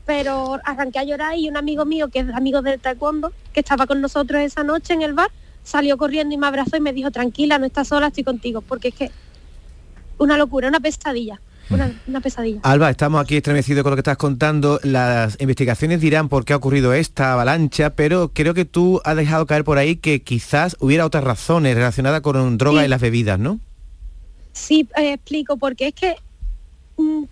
Pero arranqué a llorar y un amigo mío, que es amigo del taekwondo, que estaba con nosotros esa noche en el bar, salió corriendo y me abrazó y me dijo, tranquila, no estás sola, estoy contigo, porque es que una locura, una pesadilla. Una, una pesadilla. Alba, estamos aquí estremecidos con lo que estás contando. Las investigaciones dirán por qué ha ocurrido esta avalancha, pero creo que tú has dejado caer por ahí que quizás hubiera otras razones relacionadas con droga y las bebidas, ¿no? Sí, eh, explico, porque es que mm,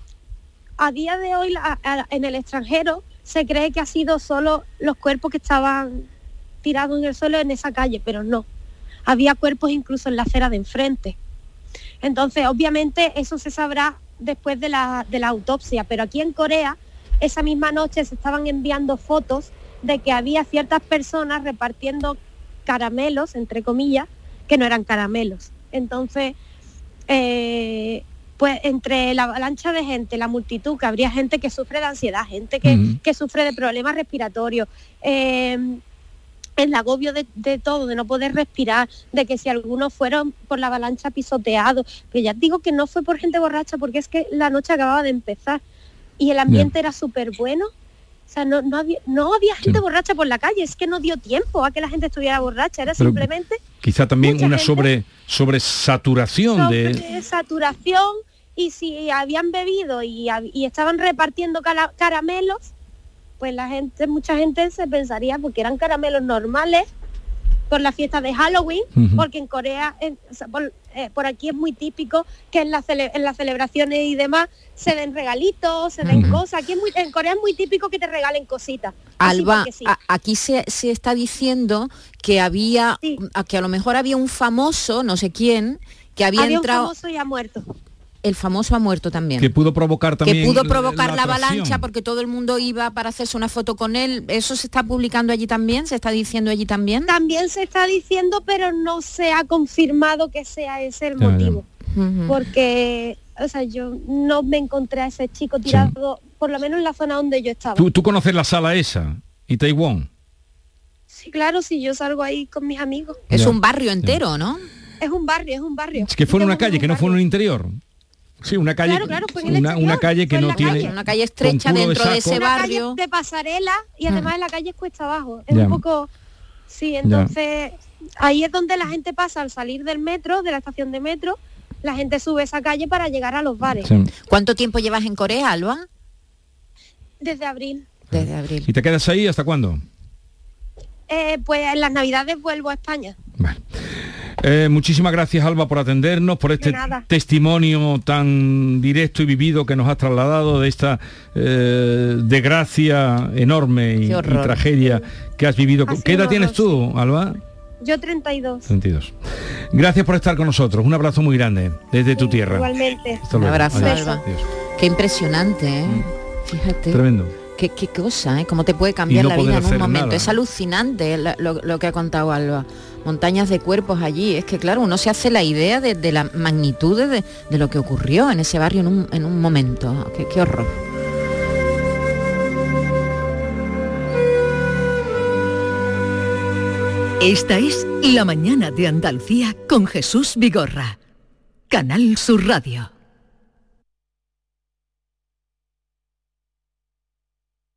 a día de hoy a- en el extranjero se cree que ha sido solo los cuerpos que estaban tirados en el suelo en esa calle, pero no. Había cuerpos incluso en la acera de enfrente. Entonces, obviamente, eso se sabrá después de la, de la autopsia, pero aquí en Corea, esa misma noche se estaban enviando fotos de que había ciertas personas repartiendo caramelos, entre comillas, que no eran caramelos. Entonces, eh, pues entre la avalancha de gente, la multitud, que habría gente que sufre de ansiedad, gente que, que sufre de problemas respiratorios, eh, el agobio de, de todo, de no poder respirar, de que si algunos fueron por la avalancha pisoteados, pero ya digo que no fue por gente borracha, porque es que la noche acababa de empezar y el ambiente era súper bueno. O sea, no, no había, no había gente borracha por la calle, es que no dio tiempo a que la gente estuviera borracha, era Pero- simplemente Quizá también una gente- sobre sobresaturación de sobre saturación y si habían bebido y, estaban repartiendo caramelos, pues la gente, mucha gente se pensaría porque eran caramelos normales por la fiesta de Halloween, porque en Corea, en- o sea, por, eh, por aquí es muy típico que en, las cele- en las celebraciones y demás se den regalitos, se den cosas. Aquí es muy- en Corea es muy típico que te regalen cositas. Alba, porque sí. a- aquí se, se está diciendo que había, a que a lo mejor había un famoso, no sé quién, que había, Había un entrado, famoso y ha muerto. El famoso ha muerto también. que pudo provocar también que pudo provocar la, avalancha porque todo el mundo iba para hacerse una foto con él. ¿Eso se está publicando allí también? ¿Se está diciendo allí también? También se está diciendo, pero no se ha confirmado que sea ese el Ya, ya. motivo. Porque, o sea, yo no me encontré a ese chico tirado, por lo menos en la zona donde yo estaba. ¿Tú, tú conoces la sala esa y Taiwán. Sí, claro, si yo salgo ahí con mis amigos. Es Ya, un barrio entero, ¿no? Es un barrio, es un barrio. Es que fue en una calle, que no fue en el interior. Sí, una calle, Claro, claro, el una, calle que en no la tiene calle. Una calle estrecha dentro de saco. ese Una calle barrio. de pasarela y además en la calle es cuesta abajo. Es Ya. un poco... Sí, entonces ahí es donde la gente pasa al salir del metro, de la estación de metro, la gente sube esa calle para llegar a los bares. ¿Cuánto tiempo llevas en Corea, Alba? Desde abril. Desde abril. ¿Y te quedas ahí hasta cuándo? Eh, pues en las navidades vuelvo a España. Eh, muchísimas gracias Alba por atendernos, por este testimonio tan directo y vivido que nos has trasladado de esta eh, desgracia enorme y, tragedia que has vivido. ¿Qué edad tienes tú, Alba? Yo 32. 32. Gracias por estar con nosotros. Un abrazo muy grande desde tu tierra. Igualmente. Un abrazo, Adiós. Alba. Adiós. Qué impresionante, ¿eh? Fíjate. Tremendo. Qué, qué cosa, ¿eh? Cómo te puede cambiar no la vida en un momento. nada. Es alucinante lo, lo que ha contado Alba. Montañas de cuerpos allí. Es que, claro, uno se hace la idea de, de la magnitud de, de lo que ocurrió en ese barrio en un, en un momento. Qué, qué horror. Esta es La mañana de Andalucía con Jesús Vigorra. Canal Sur Radio.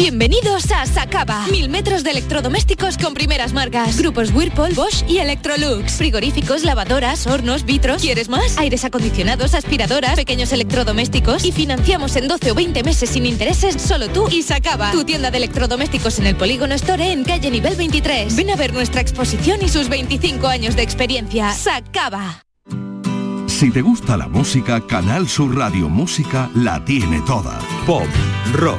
Bienvenidos a Sacaba. Mil metros de electrodomésticos con primeras marcas. Grupos Whirlpool, Bosch y Electrolux. Frigoríficos, lavadoras, hornos, vitros. ¿Quieres más? Aires acondicionados, aspiradoras, pequeños electrodomésticos. Y financiamos en 12 o 20 meses sin intereses solo tú y Sacaba. Tu tienda de electrodomésticos en el Polígono Store en calle nivel 23. Ven a ver nuestra exposición y sus 25 años de experiencia. Sacaba. Si te gusta la música, Canal Sur Radio Música la tiene toda. Pop, rock,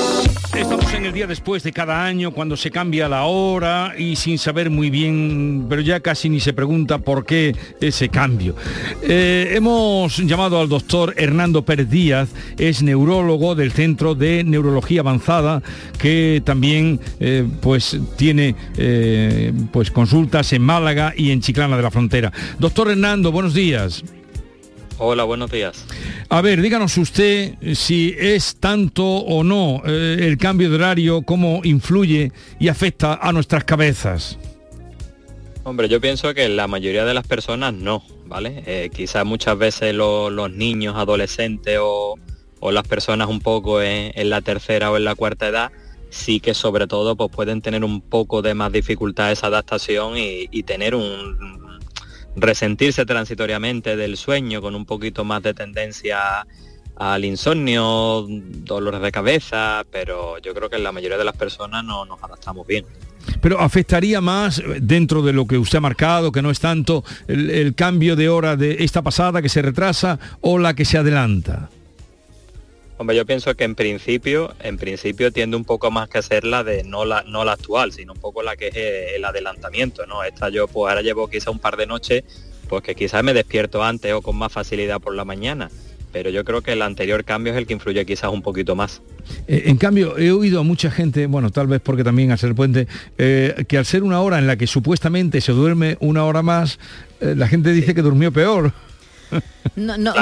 Estamos en el día después de cada año cuando se cambia la hora y sin saber muy bien, pero ya casi ni se pregunta por qué ese cambio. Eh, hemos llamado al doctor Hernando Pérez Díaz, es neurólogo del Centro de Neurología Avanzada, que también eh, pues tiene eh, pues consultas en Málaga y en Chiclana de la Frontera. Doctor Hernando, buenos días. Hola, buenos días. A ver, díganos usted si es tanto o no eh, el cambio de horario, cómo influye y afecta a nuestras cabezas. Hombre, yo pienso que la mayoría de las personas no, ¿vale? Eh, quizás muchas veces los niños, adolescentes o, las personas un poco en, la tercera o en la cuarta edad, sí que sobre todo pues pueden tener un poco de más dificultad esa adaptación y tener un, resentirse transitoriamente del sueño con un poquito más de tendencia al insomnio, dolores de cabeza, pero yo creo que en la mayoría de las personas no nos adaptamos bien. Pero afectaría más dentro de lo que usted ha marcado, que no es tanto el, cambio de hora de esta pasada que se retrasa o la que se adelanta. Hombre, yo pienso que en principio, en principio tiende un poco más que ser la de no la, no la actual, sino un poco la que es el adelantamiento, ¿no? Esta yo pues ahora llevo quizá un par de noches, pues que quizás me despierto antes o con más facilidad por la mañana. Pero yo creo que el anterior cambio es el que influye quizás un poquito más. Eh, en cambio, he oído a mucha gente, bueno, tal vez porque también al ser puente, eh, que al ser una hora en la que supuestamente se duerme una hora más, eh, la gente dice que durmió peor. No, no,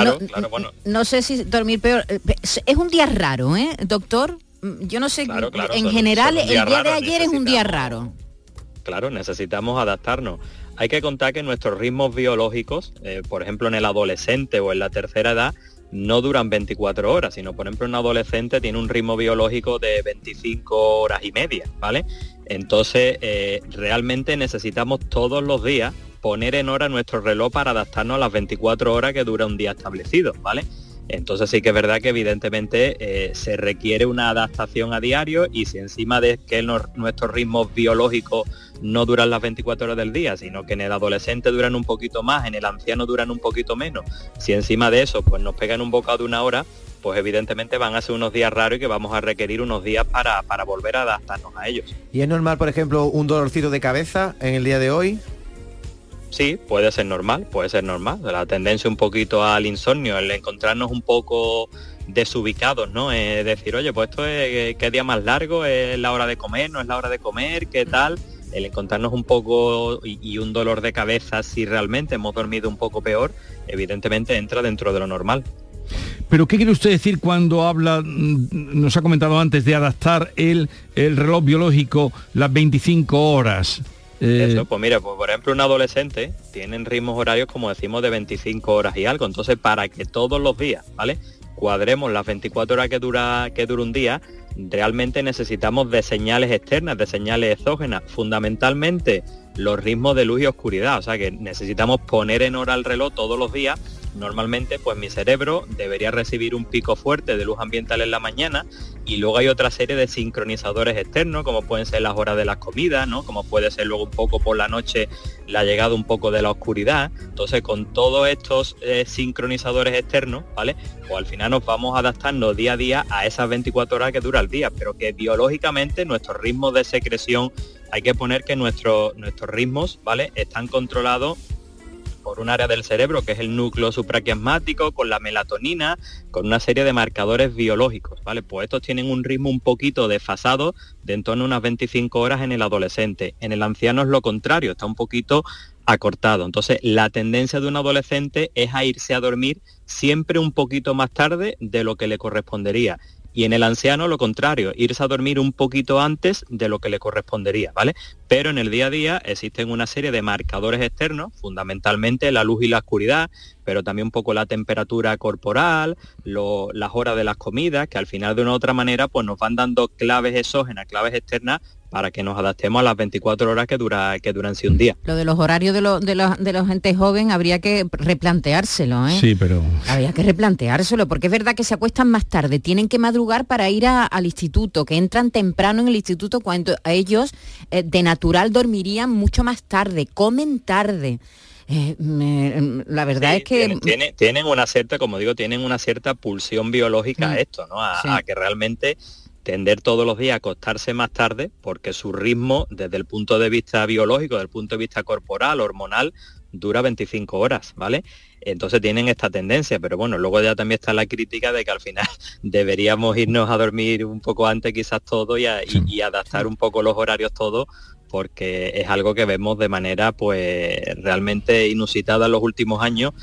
no, sé si dormir peor. Eh, es un día raro, ¿eh, doctor? Mm, yo no sé, en general el día de ayer es un día raro. Claro, necesitamos adaptarnos. Hay que contar que nuestros ritmos biológicos, eh, por ejemplo en el adolescente o en la tercera edad, no duran 24 horas, sino por ejemplo un adolescente tiene un ritmo biológico de 25 horas y media, ¿vale? Entonces eh, realmente necesitamos todos los días poner en hora nuestro reloj para adaptarnos a las 24 horas que dura un día establecido, ¿vale? Entonces sí que es verdad que evidentemente eh, se requiere una adaptación a diario y si encima de que nuestros ritmos biológicos no duran las 24 horas del día, sino que en el adolescente duran un poquito más, en el anciano duran un poquito menos, si encima de eso pues nos pegan un bocado de una hora, pues evidentemente van a ser unos días raros y que vamos a requerir unos días para, para volver a adaptarnos a ellos. ¿Y es normal, por ejemplo, un dolorcito de cabeza en el día de hoy? Sí, puede ser normal, puede ser normal. La tendencia un poquito al insomnio, el encontrarnos un poco desubicados, ¿no? Es decir, oye, pues esto es qué día más largo, es la hora de comer, no es la hora de comer, qué tal. El encontrarnos un poco y, un dolor de cabeza si realmente hemos dormido un poco peor, evidentemente entra dentro de lo normal. Pero ¿qué quiere usted decir cuando habla, mm, nos ha comentado antes, de adaptar el, el reloj biológico las 25 horas? Eso, pues mira, pues por ejemplo un adolescente tienen ritmos horarios como decimos de 25 horas y algo, entonces para que todos los días, ¿vale? Cuadremos las 24 horas que dura, que dura un día, realmente necesitamos de señales externas, de señales exógenas, fundamentalmente los ritmos de luz y oscuridad, o sea que necesitamos poner en hora el reloj todos los días normalmente pues mi cerebro debería recibir un pico fuerte de luz ambiental en la mañana y luego hay otra serie de sincronizadores externos como pueden ser las horas de las comidas, ¿no? como puede ser luego un poco por la noche la llegada un poco de la oscuridad. Entonces con todos estos eh, sincronizadores externos, ¿vale? Pues al final nos vamos adaptando día a día a esas 24 horas que dura el día, pero que biológicamente nuestros ritmos de secreción hay que poner que nuestros nuestros ritmos, ¿vale? Están controlados por un área del cerebro que es el núcleo supraquiasmático, con la melatonina, con una serie de marcadores biológicos, ¿vale? Pues estos tienen un ritmo un poquito desfasado de en torno a unas 25 horas en el adolescente. En el anciano es lo contrario, está un poquito acortado. Entonces, la tendencia de un adolescente es a irse a dormir siempre un poquito más tarde de lo que le correspondería Y en el anciano lo contrario, irse a dormir un poquito antes de lo que le correspondería, ¿vale? Pero en el día a día existen una serie de marcadores externos, fundamentalmente la luz y la oscuridad, pero también un poco la temperatura corporal, las horas de las comidas, que al final de una u otra manera pues nos van dando claves exógenas, claves externas para que nos adaptemos a las 24 horas que dura que duran si un día. Lo de los horarios de, los de, los, de la gente joven habría que replanteárselo, ¿eh? Sí, pero... Habría que replanteárselo, porque es verdad que se acuestan más tarde, tienen que madrugar para ir al instituto, que entran temprano en el instituto cuando ellos eh, de natural dormirían mucho más tarde, comen tarde. Eh, la verdad es que tienen, una cierta como digo tienen una cierta pulsión biológica a mm. esto no a, que realmente tender todos los días a acostarse más tarde porque su ritmo desde el punto de vista biológico, desde el punto de vista corporal, hormonal, dura 25 horas, ¿vale? Entonces tienen esta tendencia, pero bueno, luego ya también está la crítica de que al final deberíamos irnos a dormir un poco antes quizás todo y, y adaptar un poco los horarios todos porque es algo que vemos de manera pues realmente inusitada en los últimos años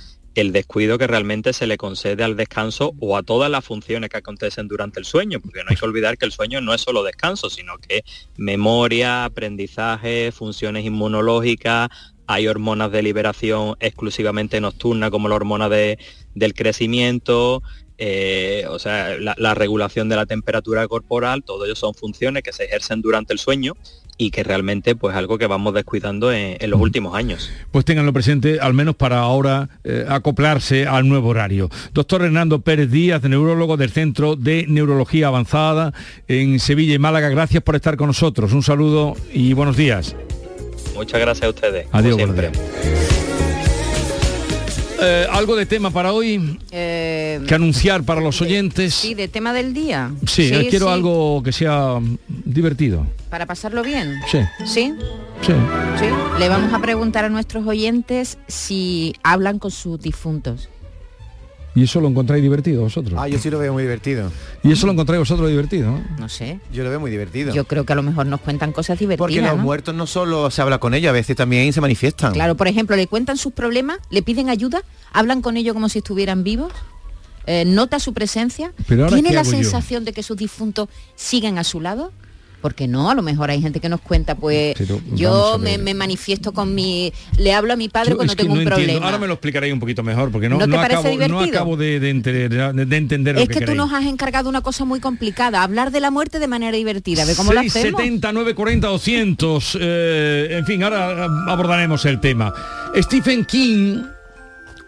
el descuido que realmente se le concede al descanso o a todas las funciones que acontecen durante el sueño, porque no hay que olvidar que el sueño no es solo descanso, sino que memoria, aprendizaje, funciones inmunológicas, hay hormonas de liberación exclusivamente nocturna como la hormona de, del crecimiento, eh, o sea, la, regulación de la temperatura corporal, todo ello son funciones que se ejercen durante el sueño y que realmente pues algo que vamos descuidando en, los últimos años. Pues ténganlo presente, al menos para ahora eh, acoplarse al nuevo horario. Doctor Hernando Pérez Díaz, neurólogo del Centro de Neurología Avanzada en Sevilla y Málaga, gracias por estar con nosotros. Un saludo y buenos días. Muchas gracias a ustedes. Adiós. Siempre. Eh, ¿Algo de tema para hoy? Eh, que anunciar para los oyentes. Sí, de tema del día. Sí, quiero algo que sea divertido. Para pasarlo bien. Sí. ¿Sí? Sí. Sí. Le vamos a preguntar a nuestros oyentes si hablan con sus difuntos. ¿Y eso lo encontráis divertido vosotros? Ah, yo sí lo veo muy divertido. ¿Y eso lo encontráis vosotros divertido? No sé. Yo lo veo muy divertido. Yo creo que a lo mejor nos cuentan cosas divertidas. Porque los muertos no solo se habla con ellos, a veces también se manifiestan. Claro, por ejemplo, le cuentan sus problemas, le piden ayuda, hablan con ellos como si estuvieran vivos. Eh, nota su presencia, tiene la sensación de que sus difuntos siguen a su lado porque no, a lo mejor hay gente que nos cuenta, pues yo me, manifiesto con mi, le hablo a mi padre cuando tengo un problema. Ahora me lo explicaréis un poquito mejor, porque no, no, acabo, no acabo, de, de, entender, Es que, tú nos has encargado una cosa muy complicada, hablar de la muerte de manera divertida. ¿Ve cómo lo hacemos? 70, 40, 200. en fin, ahora abordaremos el tema. Stephen King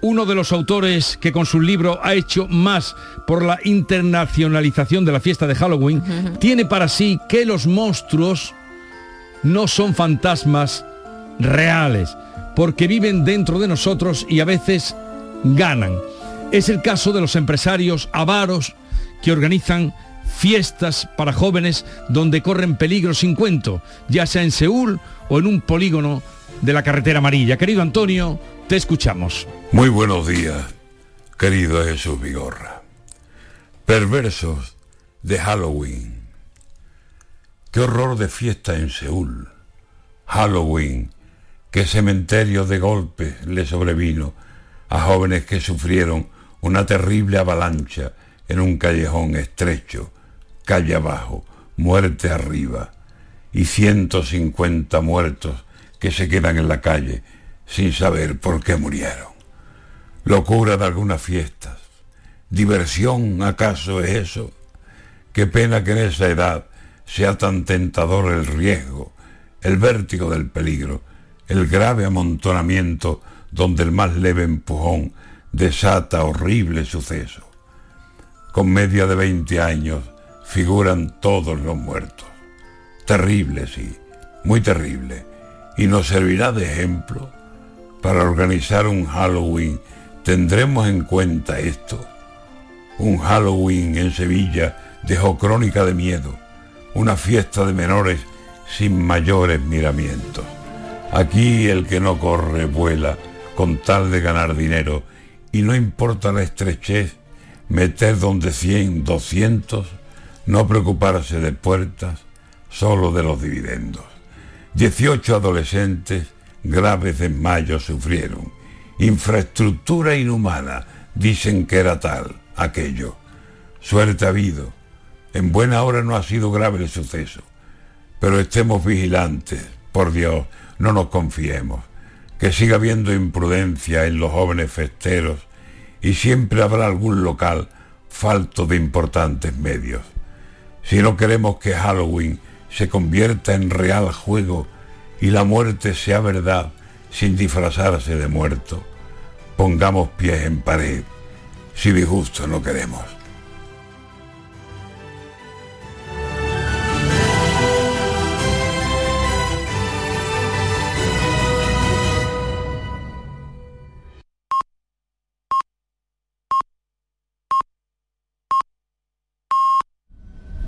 uno de los autores que con su libro ha hecho más por la internacionalización de la fiesta de Halloween, tiene para sí que los monstruos no son fantasmas reales, porque viven dentro de nosotros y a veces ganan. Es el caso de los empresarios avaros que organizan fiestas para jóvenes donde corren peligro sin cuento, ya sea en Seúl o en un polígono de la carretera amarilla. Querido Antonio, te escuchamos. Muy buenos días, querido Jesús Vigorra. Perversos de Halloween. Qué horror de fiesta en Seúl. Halloween, qué cementerio de golpes le sobrevino a jóvenes que sufrieron una terrible avalancha en un callejón estrecho, calle abajo, muerte arriba, y 150 muertos que se quedan en la calle sin saber por qué murieron. Locura de algunas fiestas. ¿Diversión acaso es eso? Qué pena que en esa edad sea tan tentador el riesgo, el vértigo del peligro, el grave amontonamiento donde el más leve empujón desata horrible suceso. Con media de 20 años figuran todos los muertos. Terrible, sí, muy terrible. Y nos servirá de ejemplo para organizar un Halloween, tendremos en cuenta esto. Un Halloween en Sevilla dejó crónica de miedo, una fiesta de menores sin mayores miramientos. Aquí el que no corre vuela con tal de ganar dinero y no importa la estrechez, meter donde 100, 200, no preocuparse de puertas, solo de los dividendos. 18 adolescentes graves desmayos sufrieron. Infraestructura inhumana, dicen que era tal, aquello. Suerte ha habido, En buena hora no ha sido grave el suceso, pero estemos vigilantes, por Dios, no nos confiemos, que siga habiendo imprudencia en los jóvenes festeros y siempre habrá algún local falto de importantes medios. Si no queremos que Halloween se convierta en real juego y la muerte sea verdad sin disfrazarse de muerto, pongamos pies en pared si disgusto no queremos.